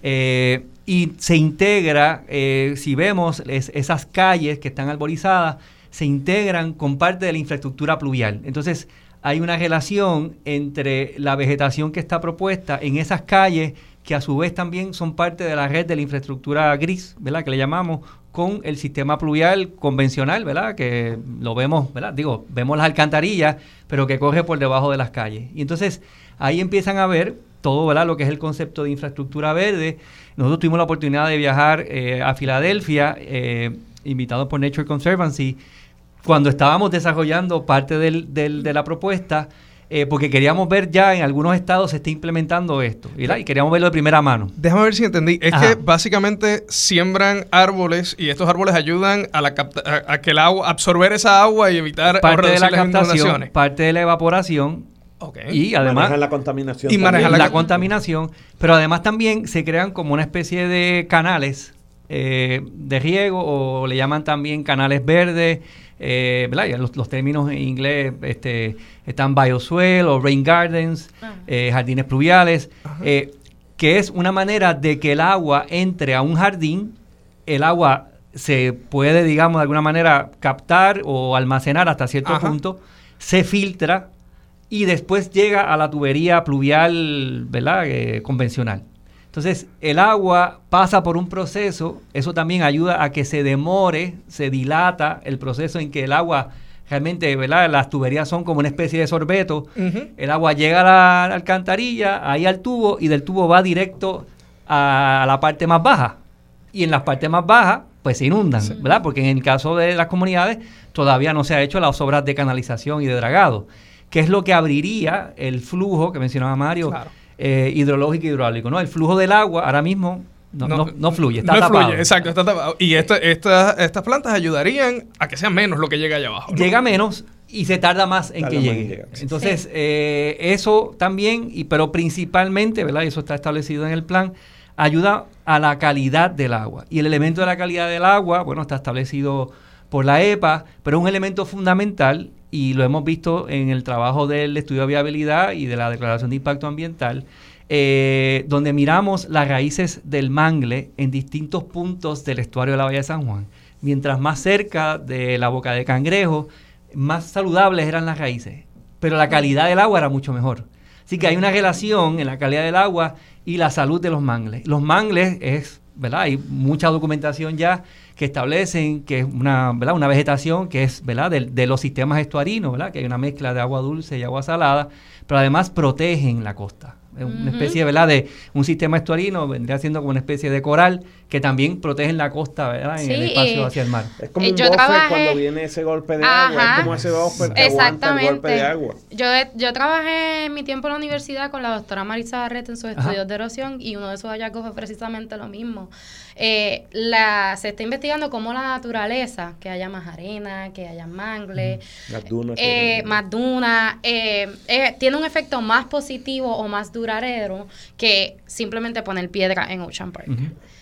Eh, y se integra, eh, si vemos esas calles que están arborizadas, se integran con parte de la infraestructura pluvial. Entonces, hay una relación entre la vegetación que está propuesta en esas calles que a su vez también son parte de la red de la infraestructura gris, ¿verdad? Que le llamamos con el sistema pluvial convencional, ¿verdad? Que lo vemos, ¿verdad? Digo, vemos las alcantarillas, pero que corre por debajo de las calles. Y entonces ahí empiezan a ver todo ¿verdad? lo que es el concepto de infraestructura verde. Nosotros tuvimos la oportunidad de viajar eh, a Filadelfia, eh, invitados por Nature Conservancy, cuando estábamos desarrollando parte del, del, de la propuesta, eh, porque queríamos ver ya en algunos estados se está implementando esto, ¿verdad? Y queríamos verlo de primera mano. Déjame ver si entendí. Es que básicamente siembran árboles y estos árboles ayudan a, la a, que el agua, absorber esa agua y evitar parte de la captación, parte de la evaporación y además la contaminación. Y manejan la, contaminación, pero además también se crean como una especie de canales eh, de riego o le llaman también canales verdes. Eh, los, los, términos en inglés este, están bioswale o rain gardens, ah. eh, jardines pluviales, eh, que es una manera de que el agua entre a un jardín, el agua se puede, digamos, de alguna manera captar o almacenar hasta cierto punto, se filtra y después llega a la tubería pluvial, ¿verdad? Eh, convencional. Entonces, el agua pasa por un proceso, eso también ayuda a que se demore, se dilata el proceso en que el agua realmente, ¿verdad? Las tuberías son como una especie de sorbeto. El agua llega a la alcantarilla, ahí al tubo, y del tubo va directo a la parte más baja. Y en las partes más bajas, pues se inundan, ¿verdad? Porque en el caso de las comunidades todavía no se ha hecho las obras de canalización y de dragado que es lo que abriría el flujo que mencionaba Mario, eh, hidrológico y hidráulico. ¿no? El flujo del agua ahora mismo no, no, fluye, está tapado. Fluye, exacto, está tapado. Y estas plantas ayudarían a que sea menos lo que llega allá abajo. Llega menos y se tarda más en que llegue. Entonces, eh, eso también, y pero principalmente, ¿verdad? Y eso está establecido en el plan, ayuda a la calidad del agua. Y el elemento de la calidad del agua, bueno, está establecido por la EPA, pero es un elemento fundamental y lo hemos visto en el trabajo del estudio de viabilidad y de la declaración de impacto ambiental, eh, donde miramos las raíces del mangle en distintos puntos del estuario de la Bahía de San Juan. Mientras más cerca de la boca de cangrejo, más saludables eran las raíces, pero la calidad del agua era mucho mejor. Así que hay una relación en la calidad del agua y la salud de los mangles. Los mangles es, ¿verdad? Hay mucha documentación ya que establecen que es una, ¿verdad? una vegetación que es ¿verdad? De, los sistemas estuarinos, ¿verdad? que hay una mezcla de agua dulce y agua salada, pero además protegen la costa. Es una especie ¿verdad? de un sistema estuarino, vendría siendo como una especie de coral que también protegen la costa ¿verdad? en el espacio hacia el mar. Es como un yo cuando viene ese golpe de agua, es como ese buffer que aguanta el golpe de agua. Yo, yo trabajé en mi tiempo en la universidad con la doctora Marisa Barrett en sus estudios de erosión y uno de sus hallazgos fue precisamente lo mismo. Eh, la, se está investigando cómo la naturaleza, que haya más arena, que haya mangle, más dunas, eh, más duna, eh, eh, tiene un efecto más positivo o más duradero que simplemente poner piedra en Ocean Park.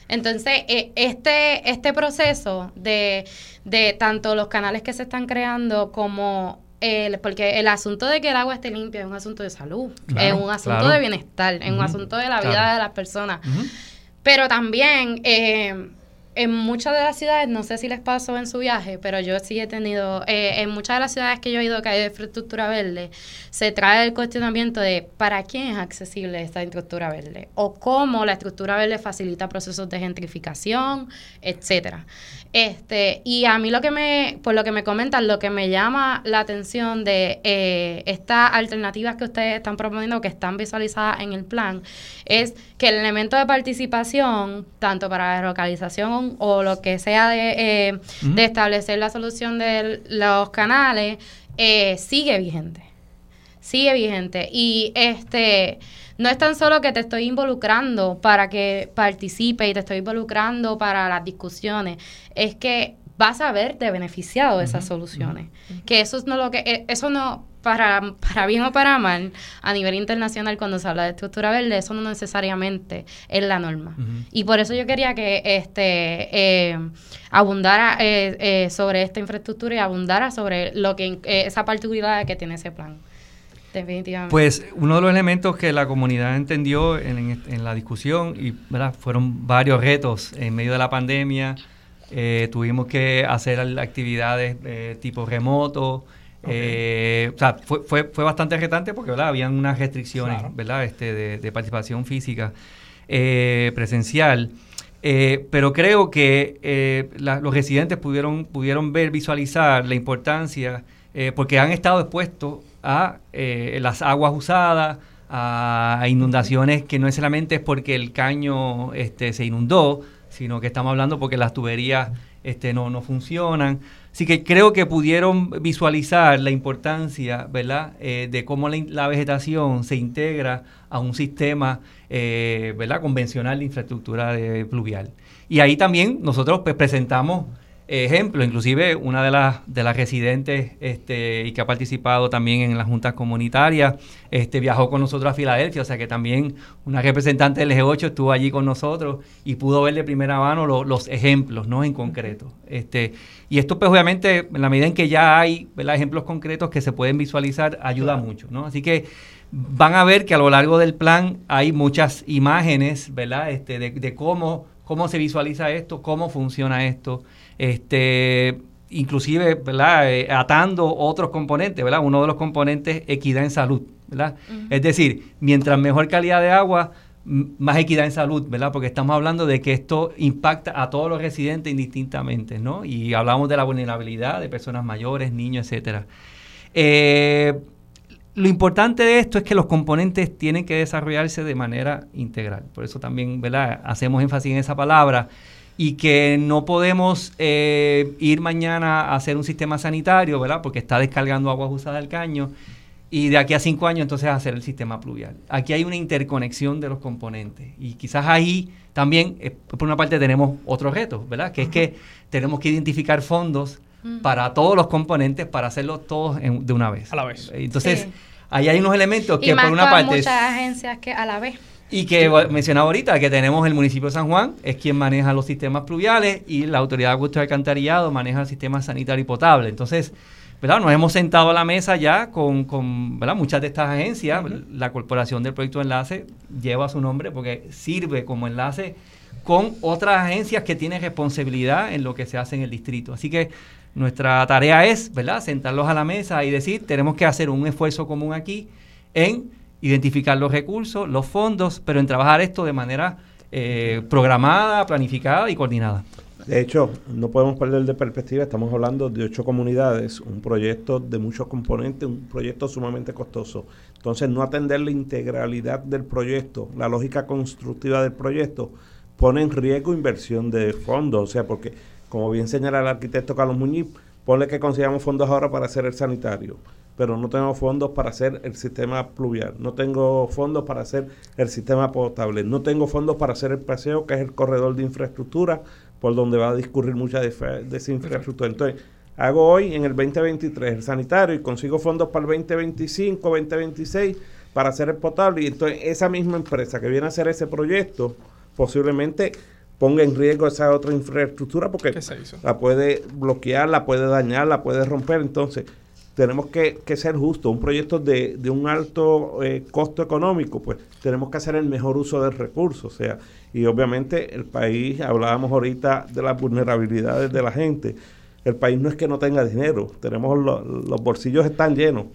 Entonces, este, este proceso de, de tanto los canales que se están creando como el, porque el asunto de que el agua esté limpia es un asunto de salud, es un asunto de bienestar, es un asunto de la vida de las personas. Pero también eh, en muchas de las ciudades, no sé si les pasó en su viaje, pero yo sí he tenido, eh, en muchas de las ciudades que yo he ido que hay infraestructura verde, se trae el cuestionamiento de para quién es accesible esta infraestructura verde o cómo la estructura verde facilita procesos de gentrificación, etcétera. Este, y a mí lo que me, por lo que me comentan, lo que me llama la atención de eh, estas alternativas que ustedes están proponiendo, que están visualizadas en el plan, es que el elemento de participación, tanto para la localización o lo que sea de, eh, de establecer la solución de los canales, eh, sigue vigente. Sigue vigente. Y este no es tan solo que te estoy involucrando para que participe y te estoy involucrando para las discusiones, es que vas a verte beneficiado de esas soluciones. Que eso no lo que e, eso no para, para bien o para mal, a nivel internacional, cuando se habla de estructura verde, eso no necesariamente es la norma. Y por eso yo quería que este eh, abundara eh, eh, sobre esta infraestructura y abundara sobre lo que esa particularidad que tiene ese plan. Definitivamente. Pues uno de los elementos que la comunidad entendió en, la discusión, y fueron varios retos en medio de la pandemia, eh, tuvimos que hacer actividades eh, tipo remoto, eh, o sea, fue, fue, fue, bastante retante porque ¿verdad? habían unas restricciones ¿verdad? Este, de, participación física presencial. pero creo que los residentes pudieron, pudieron ver, visualizar la importancia, porque han estado expuestos a las aguas usadas, a inundaciones que no necesariamente es porque el caño este, se inundó, sino que estamos hablando porque las tuberías este, no, no funcionan. Así que creo que pudieron visualizar la importancia, ¿verdad?, eh, de cómo la, vegetación se integra a un sistema, eh, ¿verdad?, convencional de infraestructura de, pluvial. Y ahí también nosotros pues, presentamos ejemplo, inclusive una de las, de las residentes este, y que ha participado también en las juntas comunitarias, este, viajó con nosotros a Filadelfia, o sea que también una representante del G8 estuvo allí con nosotros y pudo ver de primera mano los ejemplos, ¿no? En concreto. Este, y esto pues obviamente, en la medida en que ya hay ejemplos concretos que se pueden visualizar, ayuda mucho, ¿no? Así que van a ver que a lo largo del plan hay muchas imágenes, ¿verdad? Este, de, de cómo, cómo se visualiza esto, cómo funciona esto este, inclusive, ¿verdad? Eh, atando otros componentes, ¿verdad? Uno de los componentes, equidad en salud, ¿verdad? Es decir, mientras mejor calidad de agua, más equidad en salud, ¿verdad? Porque estamos hablando de que esto impacta a todos los residentes indistintamente, ¿no? Y hablamos de la vulnerabilidad de personas mayores, niños, etcétera. Eh, lo importante de esto es que los componentes tienen que desarrollarse de manera integral. Por eso también, ¿verdad? Hacemos énfasis en esa palabra y que no podemos eh, ir mañana a hacer un sistema sanitario, ¿verdad? Porque está descargando agua usada del caño y de aquí a cinco años entonces hacer el sistema pluvial. Aquí hay una interconexión de los componentes y quizás ahí también, eh, por una parte, tenemos otro reto, ¿verdad? Que es que tenemos que identificar fondos mm. para todos los componentes para hacerlos todos de una vez. A la vez. Entonces, ahí hay unos elementos que por una parte... muchas agencias que a la vez. Y que mencionaba ahorita que tenemos el municipio de San Juan, es quien maneja los sistemas pluviales y la autoridad de acueducto de alcantarillado maneja el sistema sanitario y potable. Entonces, ¿verdad? Nos hemos sentado a la mesa ya con, con ¿verdad? muchas de estas agencias. La corporación del proyecto de enlace lleva su nombre porque sirve como enlace con otras agencias que tienen responsabilidad en lo que se hace en el distrito. Así que nuestra tarea es, ¿verdad?, sentarlos a la mesa y decir, tenemos que hacer un esfuerzo común aquí en identificar los recursos, los fondos, pero en trabajar esto de manera eh, programada, planificada y coordinada. De hecho, no podemos perder de perspectiva, estamos hablando de ocho comunidades, un proyecto de muchos componentes, un proyecto sumamente costoso. Entonces, no atender la integralidad del proyecto, la lógica constructiva del proyecto, pone en riesgo inversión de fondos. O sea, porque, como bien señala el arquitecto Carlos Muñiz, pone que consigamos fondos ahora para hacer el sanitario pero no tengo fondos para hacer el sistema pluvial, no tengo fondos para hacer el sistema potable, no tengo fondos para hacer el paseo, que es el corredor de infraestructura por donde va a discurrir mucha de, esa infraestructura. Entonces, hago hoy en el 2023 el sanitario y consigo fondos para el 2025, 2026 para hacer el potable. Y entonces esa misma empresa que viene a hacer ese proyecto posiblemente ponga en riesgo esa otra infraestructura porque la puede bloquear, la puede dañar, la puede romper. Entonces, tenemos que, ser justos. Un proyecto de, de un alto eh, costo económico, pues tenemos que hacer el mejor uso del recurso. O sea, y obviamente el país, hablábamos ahorita de las vulnerabilidades de la gente. El país no es que no tenga dinero, tenemos los bolsillos están llenos.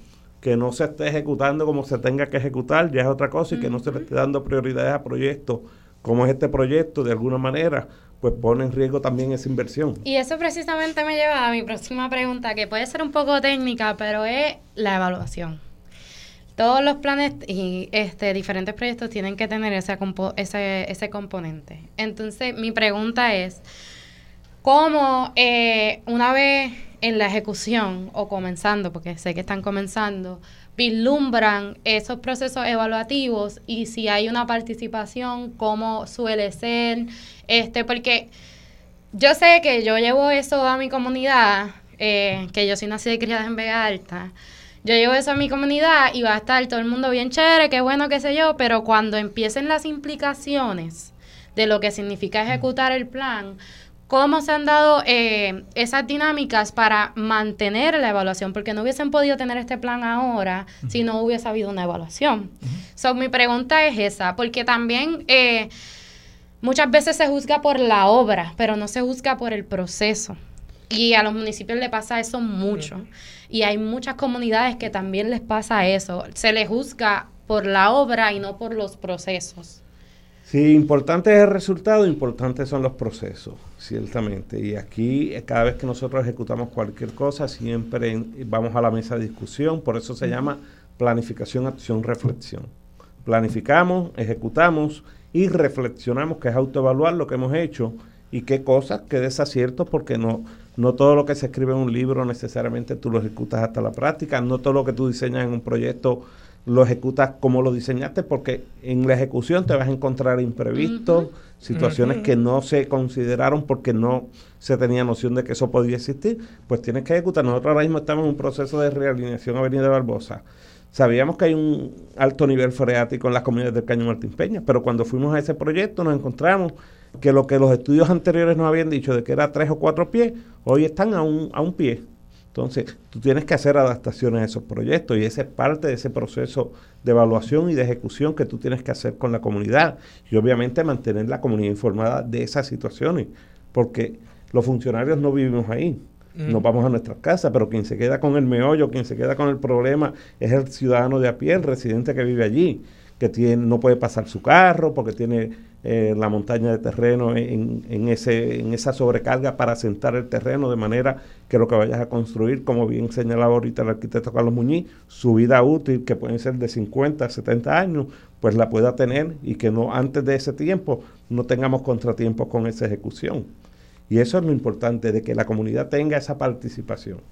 Que no se esté ejecutando como se tenga que ejecutar ya es otra cosa y que no se le esté dando prioridades a proyectos como es este proyecto de alguna manera pues pone en riesgo también esa inversión. Y eso precisamente me lleva a mi próxima pregunta, que puede ser un poco técnica, pero es la evaluación. Todos los planes y este, diferentes proyectos tienen que tener ese, ese, ese componente. Entonces, mi pregunta es, ¿cómo eh, una vez en la ejecución o comenzando, porque sé que están comenzando, vislumbran esos procesos evaluativos y si hay una participación, cómo suele ser, este, porque yo sé que yo llevo eso a mi comunidad, eh, que yo soy nacida y criada en Vega Alta, yo llevo eso a mi comunidad y va a estar todo el mundo bien chévere, qué bueno, qué sé yo, pero cuando empiecen las implicaciones de lo que significa ejecutar el plan, cómo se han dado eh, esas dinámicas para mantener la evaluación, porque no hubiesen podido tener este plan ahora si no hubiese habido una evaluación. So, mi pregunta es esa, porque también eh, muchas veces se juzga por la obra, pero no se juzga por el proceso. Y a los municipios le pasa eso mucho. Y hay muchas comunidades que también les pasa eso. Se les juzga por la obra y no por los procesos. Sí, importante es el resultado, importantes son los procesos, ciertamente. Y aquí, eh, cada vez que nosotros ejecutamos cualquier cosa, siempre vamos a la mesa de discusión, por eso se llama planificación, acción, reflexión. planificamos, ejecutamos y reflexionamos, que es autoevaluar lo que hemos hecho y qué cosas, qué desaciertos, porque no, no todo lo que se escribe en un libro necesariamente tú lo ejecutas hasta la práctica, no todo lo que tú diseñas en un proyecto lo ejecutas como lo diseñaste, porque en la ejecución te vas a encontrar imprevistos, situaciones que no se consideraron porque no se tenía noción de que eso podía existir, pues tienes que ejecutar. Nosotros ahora mismo estamos en un proceso de realineación Avenida Barbosa. Sabíamos que hay un alto nivel freático en las comunidades del Caño Martín Peña, pero cuando fuimos a ese proyecto nos encontramos que lo que los estudios anteriores nos habían dicho de que era tres o cuatro pies, hoy están a un, a un pie. Entonces, tú tienes que hacer adaptaciones a esos proyectos y esa es parte de ese proceso de evaluación y de ejecución que tú tienes que hacer con la comunidad y obviamente mantener la comunidad informada de esas situaciones, porque los funcionarios no vivimos ahí, nos vamos a nuestras casas, pero quien se queda con el meollo, quien se queda con el problema es el ciudadano de a pie, el residente que vive allí, que tiene, no puede pasar su carro porque tiene eh, la montaña de terreno en, en, ese, en esa sobrecarga para sentar el terreno de manera que lo que vayas a construir, como bien señalaba ahorita el arquitecto Carlos Muñiz, su vida útil, que pueden ser de 50 a 70 años, pues la pueda tener y que no antes de ese tiempo no tengamos contratiempos con esa ejecución. Y eso es lo importante, de que la comunidad tenga esa participación.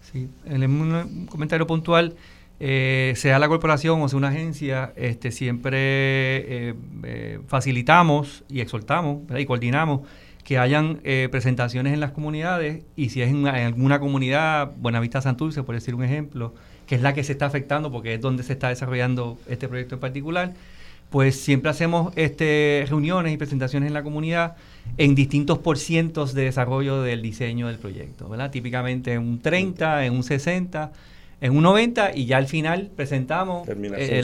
Sí, en un comentario puntual, eh, sea la corporación o sea una agencia, este, siempre eh, eh, facilitamos y exhortamos y coordinamos que hayan presentaciones en las comunidades y si es en, alguna comunidad, Buenavista Santurce, por decir un ejemplo, que es la que se está afectando porque es donde se está desarrollando este proyecto en particular, pues siempre hacemos este, reuniones y presentaciones en la comunidad en distintos porcientos de desarrollo del diseño del proyecto, ¿verdad? Típicamente en un 30, en un 60 en un 90 y ya al final presentamos eh,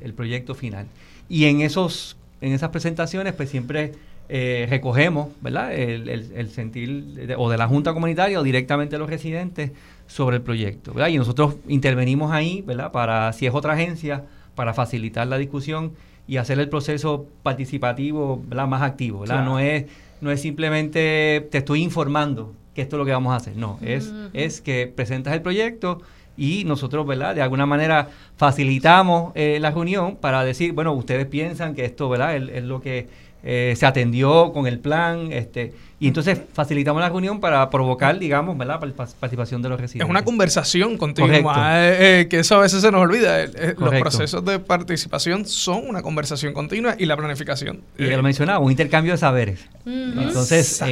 el, proyecto final. Y en esos en esas presentaciones pues siempre eh, recogemos ¿verdad? El, sentir o de la Junta Comunitaria o directamente de los residentes sobre el proyecto. ¿verdad? Y nosotros intervenimos ahí ¿verdad? para, si es otra agencia, para facilitar la discusión y hacer el proceso participativo ¿verdad? más activo. ¿verdad? No, es, no es simplemente te estoy informando que esto es lo que vamos a hacer. No, es, es que presentas el proyecto y nosotros, ¿verdad? De alguna manera facilitamos eh, la reunión para decir, bueno, ustedes piensan que esto, ¿verdad? Es, lo que eh, se atendió con el plan, este, y entonces facilitamos la reunión para provocar, digamos, ¿verdad? La participación de los residentes. Es una conversación continua, eh, que eso a veces se nos olvida. los procesos de participación son una conversación continua y la planificación. Y lo mencionaba, un intercambio de saberes. Entonces,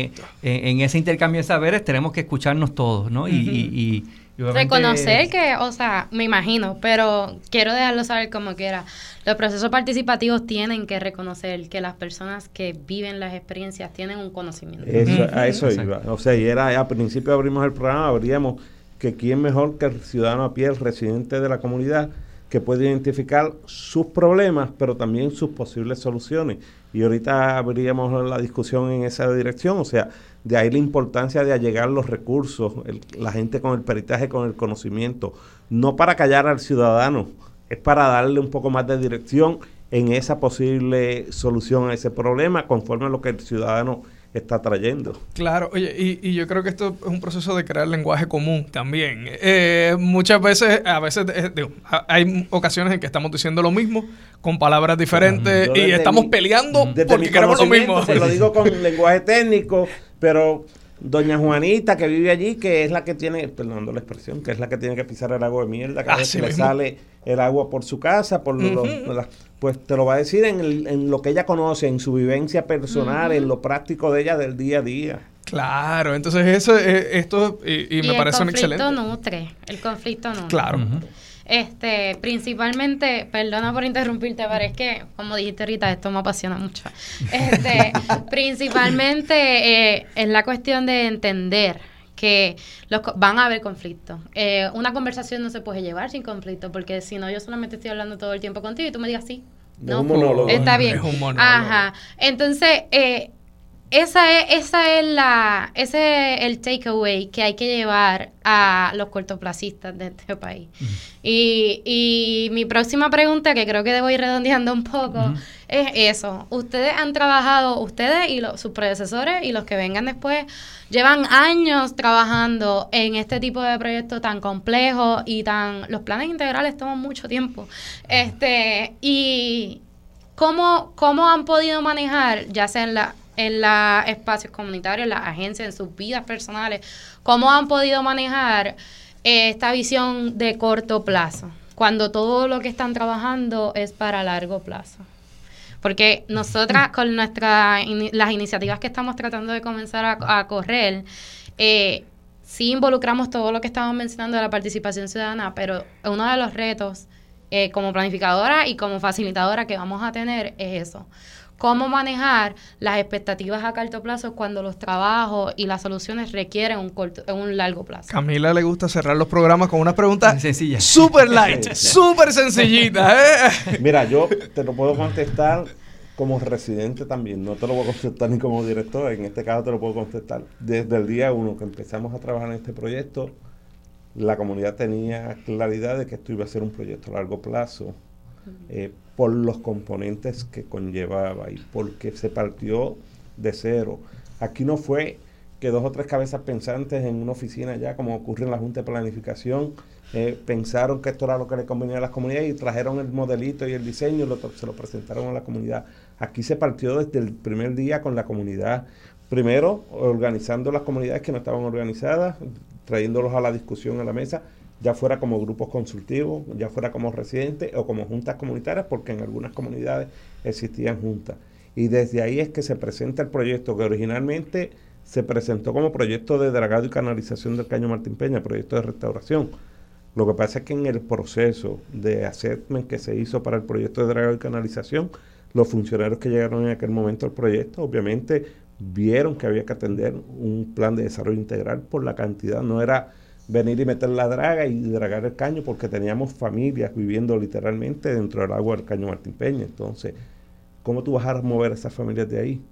en ese intercambio de saberes tenemos que escucharnos todos, ¿no? y Reconocer que, o sea, me imagino, pero quiero dejarlo saber como quiera. Los procesos participativos tienen que reconocer que las personas que viven las experiencias tienen un conocimiento. Eso, A eso iba. O sea, y era, al principio abrimos el programa, abríamos que quién mejor que el ciudadano a pie, el residente de la comunidad, que puede identificar sus problemas, pero también sus posibles soluciones. Y ahorita abríamos la discusión en esa dirección, o sea, de ahí la importancia de allegar los recursos, la gente con el peritaje, con el conocimiento, no para callar al ciudadano, es para darle un poco más de dirección en esa posible solución a ese problema conforme a lo que el ciudadano está trayendo. Claro, oye, y, yo creo que esto es un proceso de crear lenguaje común también. Eh, muchas veces, a veces, eh, digo, hay ocasiones en que estamos diciendo lo mismo con palabras diferentes y estamos peleando porque queremos lo mismo. Se lo digo con lenguaje técnico, pero Doña Juanita, que vive allí, que es la que tiene, perdón la expresión, que es la que tiene que pisar el agua de mierda, que le sale el agua por su casa, por pues te lo va a decir en, lo que ella conoce, en su vivencia personal, en lo práctico de ella del día a día. Claro, entonces eso, eh, esto, y, me parece un excelente. El conflicto nutre, el conflicto nutre. Claro. Este, principalmente, perdona por interrumpirte, pero es que, como dijiste ahorita, esto me apasiona mucho. Este, principalmente eh, es la cuestión de entender que los, van a haber conflictos. Eh, una conversación no se puede llevar sin conflicto, porque si no, yo solamente estoy hablando todo el tiempo contigo y tú me digas sí. No, Está bien. Ajá. Entonces, eh, esa es, esa es la, ese es el takeaway que hay que llevar a los cortoplacistas de este país. y, y, mi próxima pregunta, que creo que debo ir redondeando un poco, es eso. Ustedes han trabajado, ustedes y los, sus predecesores y los que vengan después, llevan años trabajando en este tipo de proyectos tan complejos y tan... Los planes integrales toman mucho tiempo. Este, y ¿cómo, cómo han podido manejar, ya sea en la en los espacios comunitarios, en las agencias, en sus vidas personales, cómo han podido manejar eh, esta visión de corto plazo, cuando todo lo que están trabajando es para largo plazo. Porque nosotras con nuestras las iniciativas que estamos tratando de comenzar a, correr, eh, sí involucramos todo lo que estamos mencionando de la participación ciudadana, pero uno de los retos eh, como planificadora y como facilitadora que vamos a tener es eso cómo manejar las expectativas a corto plazo cuando los trabajos y las soluciones requieren un corto, un largo plazo. Camila le gusta cerrar los programas con una pregunta sencilla, super light, súper sencillita. ¿eh? Mira, yo te lo puedo contestar como residente también, no te lo voy a contestar ni como director, en este caso te lo puedo contestar. Desde el día uno que empezamos a trabajar en este proyecto, la comunidad tenía claridad de que esto iba a ser un proyecto a largo plazo. Eh, por los componentes que conllevaba y porque se partió de cero. Aquí no fue que dos o tres cabezas pensantes en una oficina ya, como ocurre en la Junta de Planificación, eh, pensaron que esto era lo que le convenía a las comunidades y trajeron el modelito y el diseño y se lo presentaron a la comunidad. Aquí se partió desde el primer día con la comunidad. Primero, organizando las comunidades que no estaban organizadas, trayéndolos a la discusión a la mesa, ya fuera como grupos consultivos, ya fuera como residentes o como juntas comunitarias, porque en algunas comunidades existían juntas. Y desde ahí es que se presenta el proyecto, que originalmente se presentó como proyecto de dragado y canalización del Caño Martín Peña, proyecto de restauración. Lo que pasa es que en el proceso de assessment que se hizo para el proyecto de dragado y canalización, los funcionarios que llegaron en aquel momento al proyecto, obviamente vieron que había que atender un plan de desarrollo integral por la cantidad, no era venir y meter la draga y dragar el caño porque teníamos familias viviendo literalmente dentro del agua del caño Martín Peña. Entonces, ¿cómo tú vas a mover a esas familias de ahí?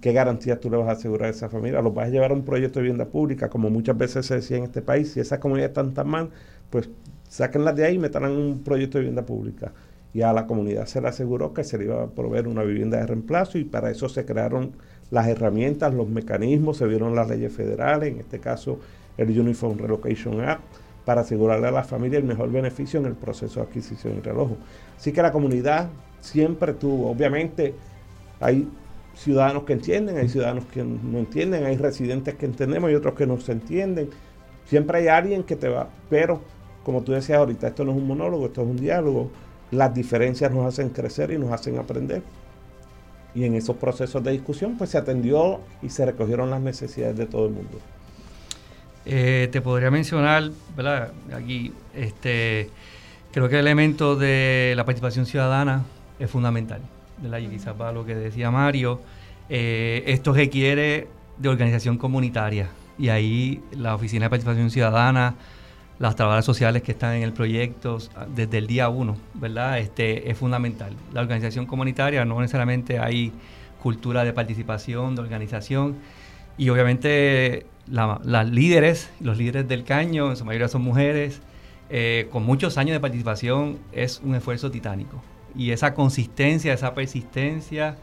¿Qué garantías tú le vas a asegurar a esa familia? ¿Los vas a llevar a un proyecto de vivienda pública? Como muchas veces se decía en este país, si esas comunidades están tan mal, pues sáquenlas de ahí y metan un proyecto de vivienda pública. Y a la comunidad se le aseguró que se le iba a proveer una vivienda de reemplazo y para eso se crearon las herramientas, los mecanismos, se vieron las leyes federales, en este caso el Uniform Relocation Act, para asegurarle a la familia el mejor beneficio en el proceso de adquisición y relojo. Así que la comunidad siempre tuvo, obviamente hay ciudadanos que entienden, hay ciudadanos que no entienden, hay residentes que entendemos y otros que no se entienden. Siempre hay alguien que te va, pero como tú decías ahorita, esto no es un monólogo, esto es un diálogo. Las diferencias nos hacen crecer y nos hacen aprender. Y en esos procesos de discusión, pues se atendió y se recogieron las necesidades de todo el mundo. Eh, te podría mencionar. Aquí, este, creo que el elemento de la participación ciudadana es fundamental, ¿verdad? Y quizás para lo que decía Mario, eh, esto requiere de organización comunitaria. Y ahí la Oficina de Participación Ciudadana, las trabajadoras sociales que están en el proyecto desde el día uno. Este, es fundamental. La organización comunitaria no necesariamente hay cultura de participación, de organización. Y obviamente las líderes, los líderes del caño, en su mayoría son mujeres, eh, con muchos años de participación, es un esfuerzo titánico. Y esa consistencia, esa persistencia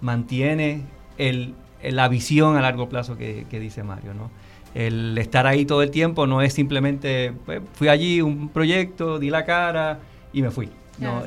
mantiene el, la visión a largo plazo que, dice Mario. ¿no? El estar ahí todo el tiempo no es simplemente, pues, fui allí, un proyecto, di la cara y me fui. No,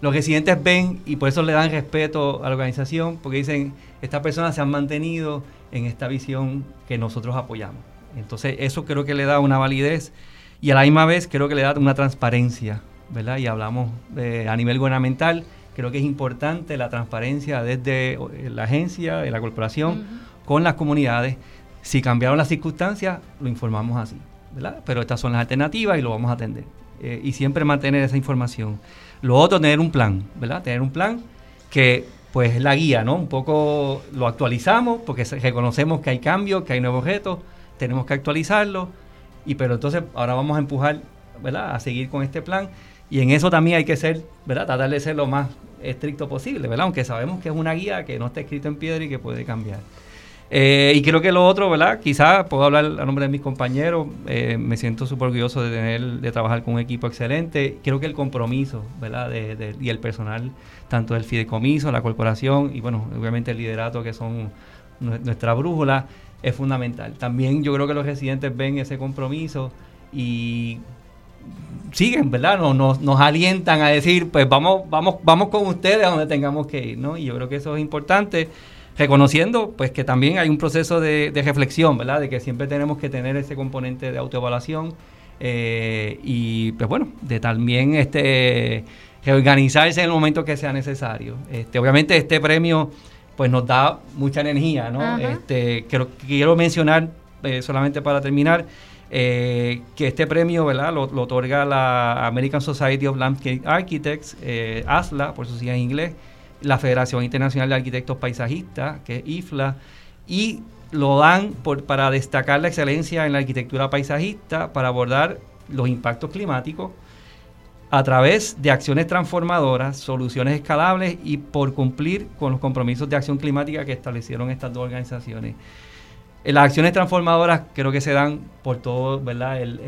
los residentes ven y por eso le dan respeto a la organización, porque dicen, estas personas se han mantenido en esta visión que nosotros apoyamos. Entonces, eso creo que le da una validez y a la misma vez creo que le da una transparencia, ¿verdad? Y hablamos de, a nivel gubernamental, creo que es importante la transparencia desde eh, la agencia, de la corporación, con las comunidades. Si cambiaron las circunstancias, lo informamos así, Pero estas son las alternativas y lo vamos a atender. Eh, y siempre mantener esa información. Lo otro, tener un plan, ¿verdad? Tener un plan que pues la guía, ¿no? Un poco lo actualizamos porque reconocemos que hay cambios, que hay nuevos retos, tenemos que actualizarlo, y pero entonces ahora vamos a empujar, ¿verdad? A seguir con este plan Y en eso también hay que ser, ¿verdad? Tratar de ser lo más estricto posible, ¿verdad? Aunque sabemos que es una guía que no está escrita en piedra y que puede cambiar. Eh, y creo que lo otro, ¿verdad? Quizás puedo hablar a nombre de mis compañeros. Eh, me siento súper orgulloso de tener, de trabajar con un equipo excelente. Creo que el compromiso, ¿verdad? Y el personal, tanto del fideicomiso, la corporación y, bueno, obviamente el liderato, que son nuestra brújula, es fundamental. También yo creo que los residentes ven ese compromiso y siguen, ¿verdad? Nos, nos, alientan a decir, pues vamos, vamos, vamos con ustedes a donde tengamos que ir, ¿no? Y yo creo que eso es importante, reconociendo pues que también hay un proceso de, reflexión, ¿verdad? De que siempre tenemos que tener ese componente de autoevaluación eh, y pues bueno, de también este reorganizarse en el momento que sea necesario. Este, obviamente este premio pues nos da mucha energía, ¿no? Este, quiero, quiero mencionar, eh, solamente para terminar, eh, que este premio ¿verdad? Lo, otorga la American Society of Landscape Architects, eh, ASLA, por su sigla en inglés, la Federación Internacional de Arquitectos Paisajistas, que es IFLA, y lo dan para destacar la excelencia en la arquitectura paisajista, para abordar los impactos climáticos a través de acciones transformadoras, soluciones escalables y por cumplir con los compromisos de acción climática que establecieron estas dos organizaciones. Eh, las acciones transformadoras creo que se dan por todo ¿verdad? El,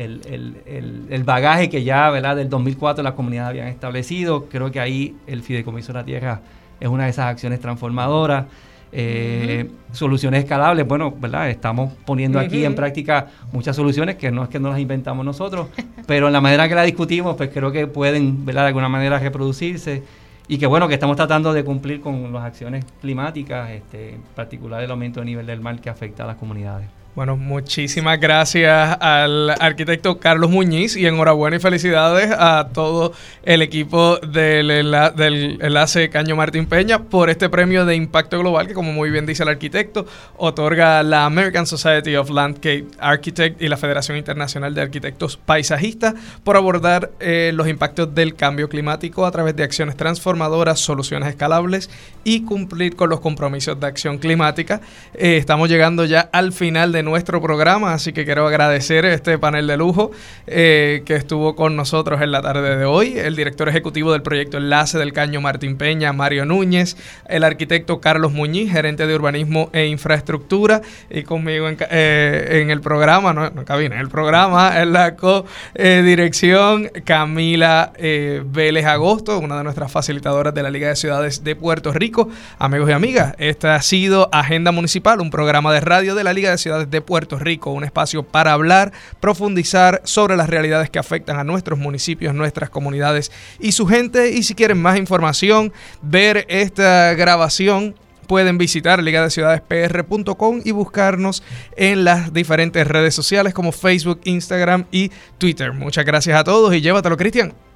el, bagaje que ya ¿verdad? del 2004 las comunidades habían establecido. Creo que ahí el Fideicomiso de la Tierra es una de esas acciones transformadoras. Eh, soluciones escalables, bueno, ¿verdad? Estamos poniendo aquí en práctica muchas soluciones que no es que no las inventamos nosotros, pero en la manera que las discutimos, pues creo que pueden, ¿verdad? De alguna manera reproducirse y que bueno, que estamos tratando de cumplir con las acciones climáticas, este, en particular el aumento del nivel del mar que afecta a las comunidades. Bueno, muchísimas gracias al arquitecto Carlos Muñiz y enhorabuena y felicidades a todo el equipo del, enlace Caño Martín Peña por este premio de impacto global que, como muy bien dice el arquitecto, otorga la American Society of Landscape Architects y la Federación Internacional de Arquitectos Paisajistas por abordar eh, los impactos del cambio climático a través de acciones transformadoras, soluciones escalables y cumplir con los compromisos de acción climática. Eh, estamos llegando ya al final de nuestro programa, así que quiero agradecer este panel de lujo eh, que estuvo con nosotros en la tarde de hoy, el director ejecutivo del proyecto Enlace del Caño Martín Peña, Mario Núñez, el arquitecto Carlos Muñiz, gerente de urbanismo e infraestructura, y conmigo en, eh, el programa, no, en cabina, en el programa, en la co-dirección, Camila eh, Vélez Agosto, una de nuestras facilitadoras de la Liga de Ciudades de Puerto Rico. Amigos y amigas, esta ha sido Agenda Municipal, un programa de radio de la Liga de Ciudades de Puerto Rico, un espacio para hablar, profundizar sobre las realidades que afectan a nuestros municipios, nuestras comunidades y su gente. Y si quieren más información, ver esta grabación pueden visitar ligadeciudadespr.com y buscarnos en las diferentes redes sociales como Facebook, Instagram y Twitter. Muchas gracias a todos y llévatelo, Cristian.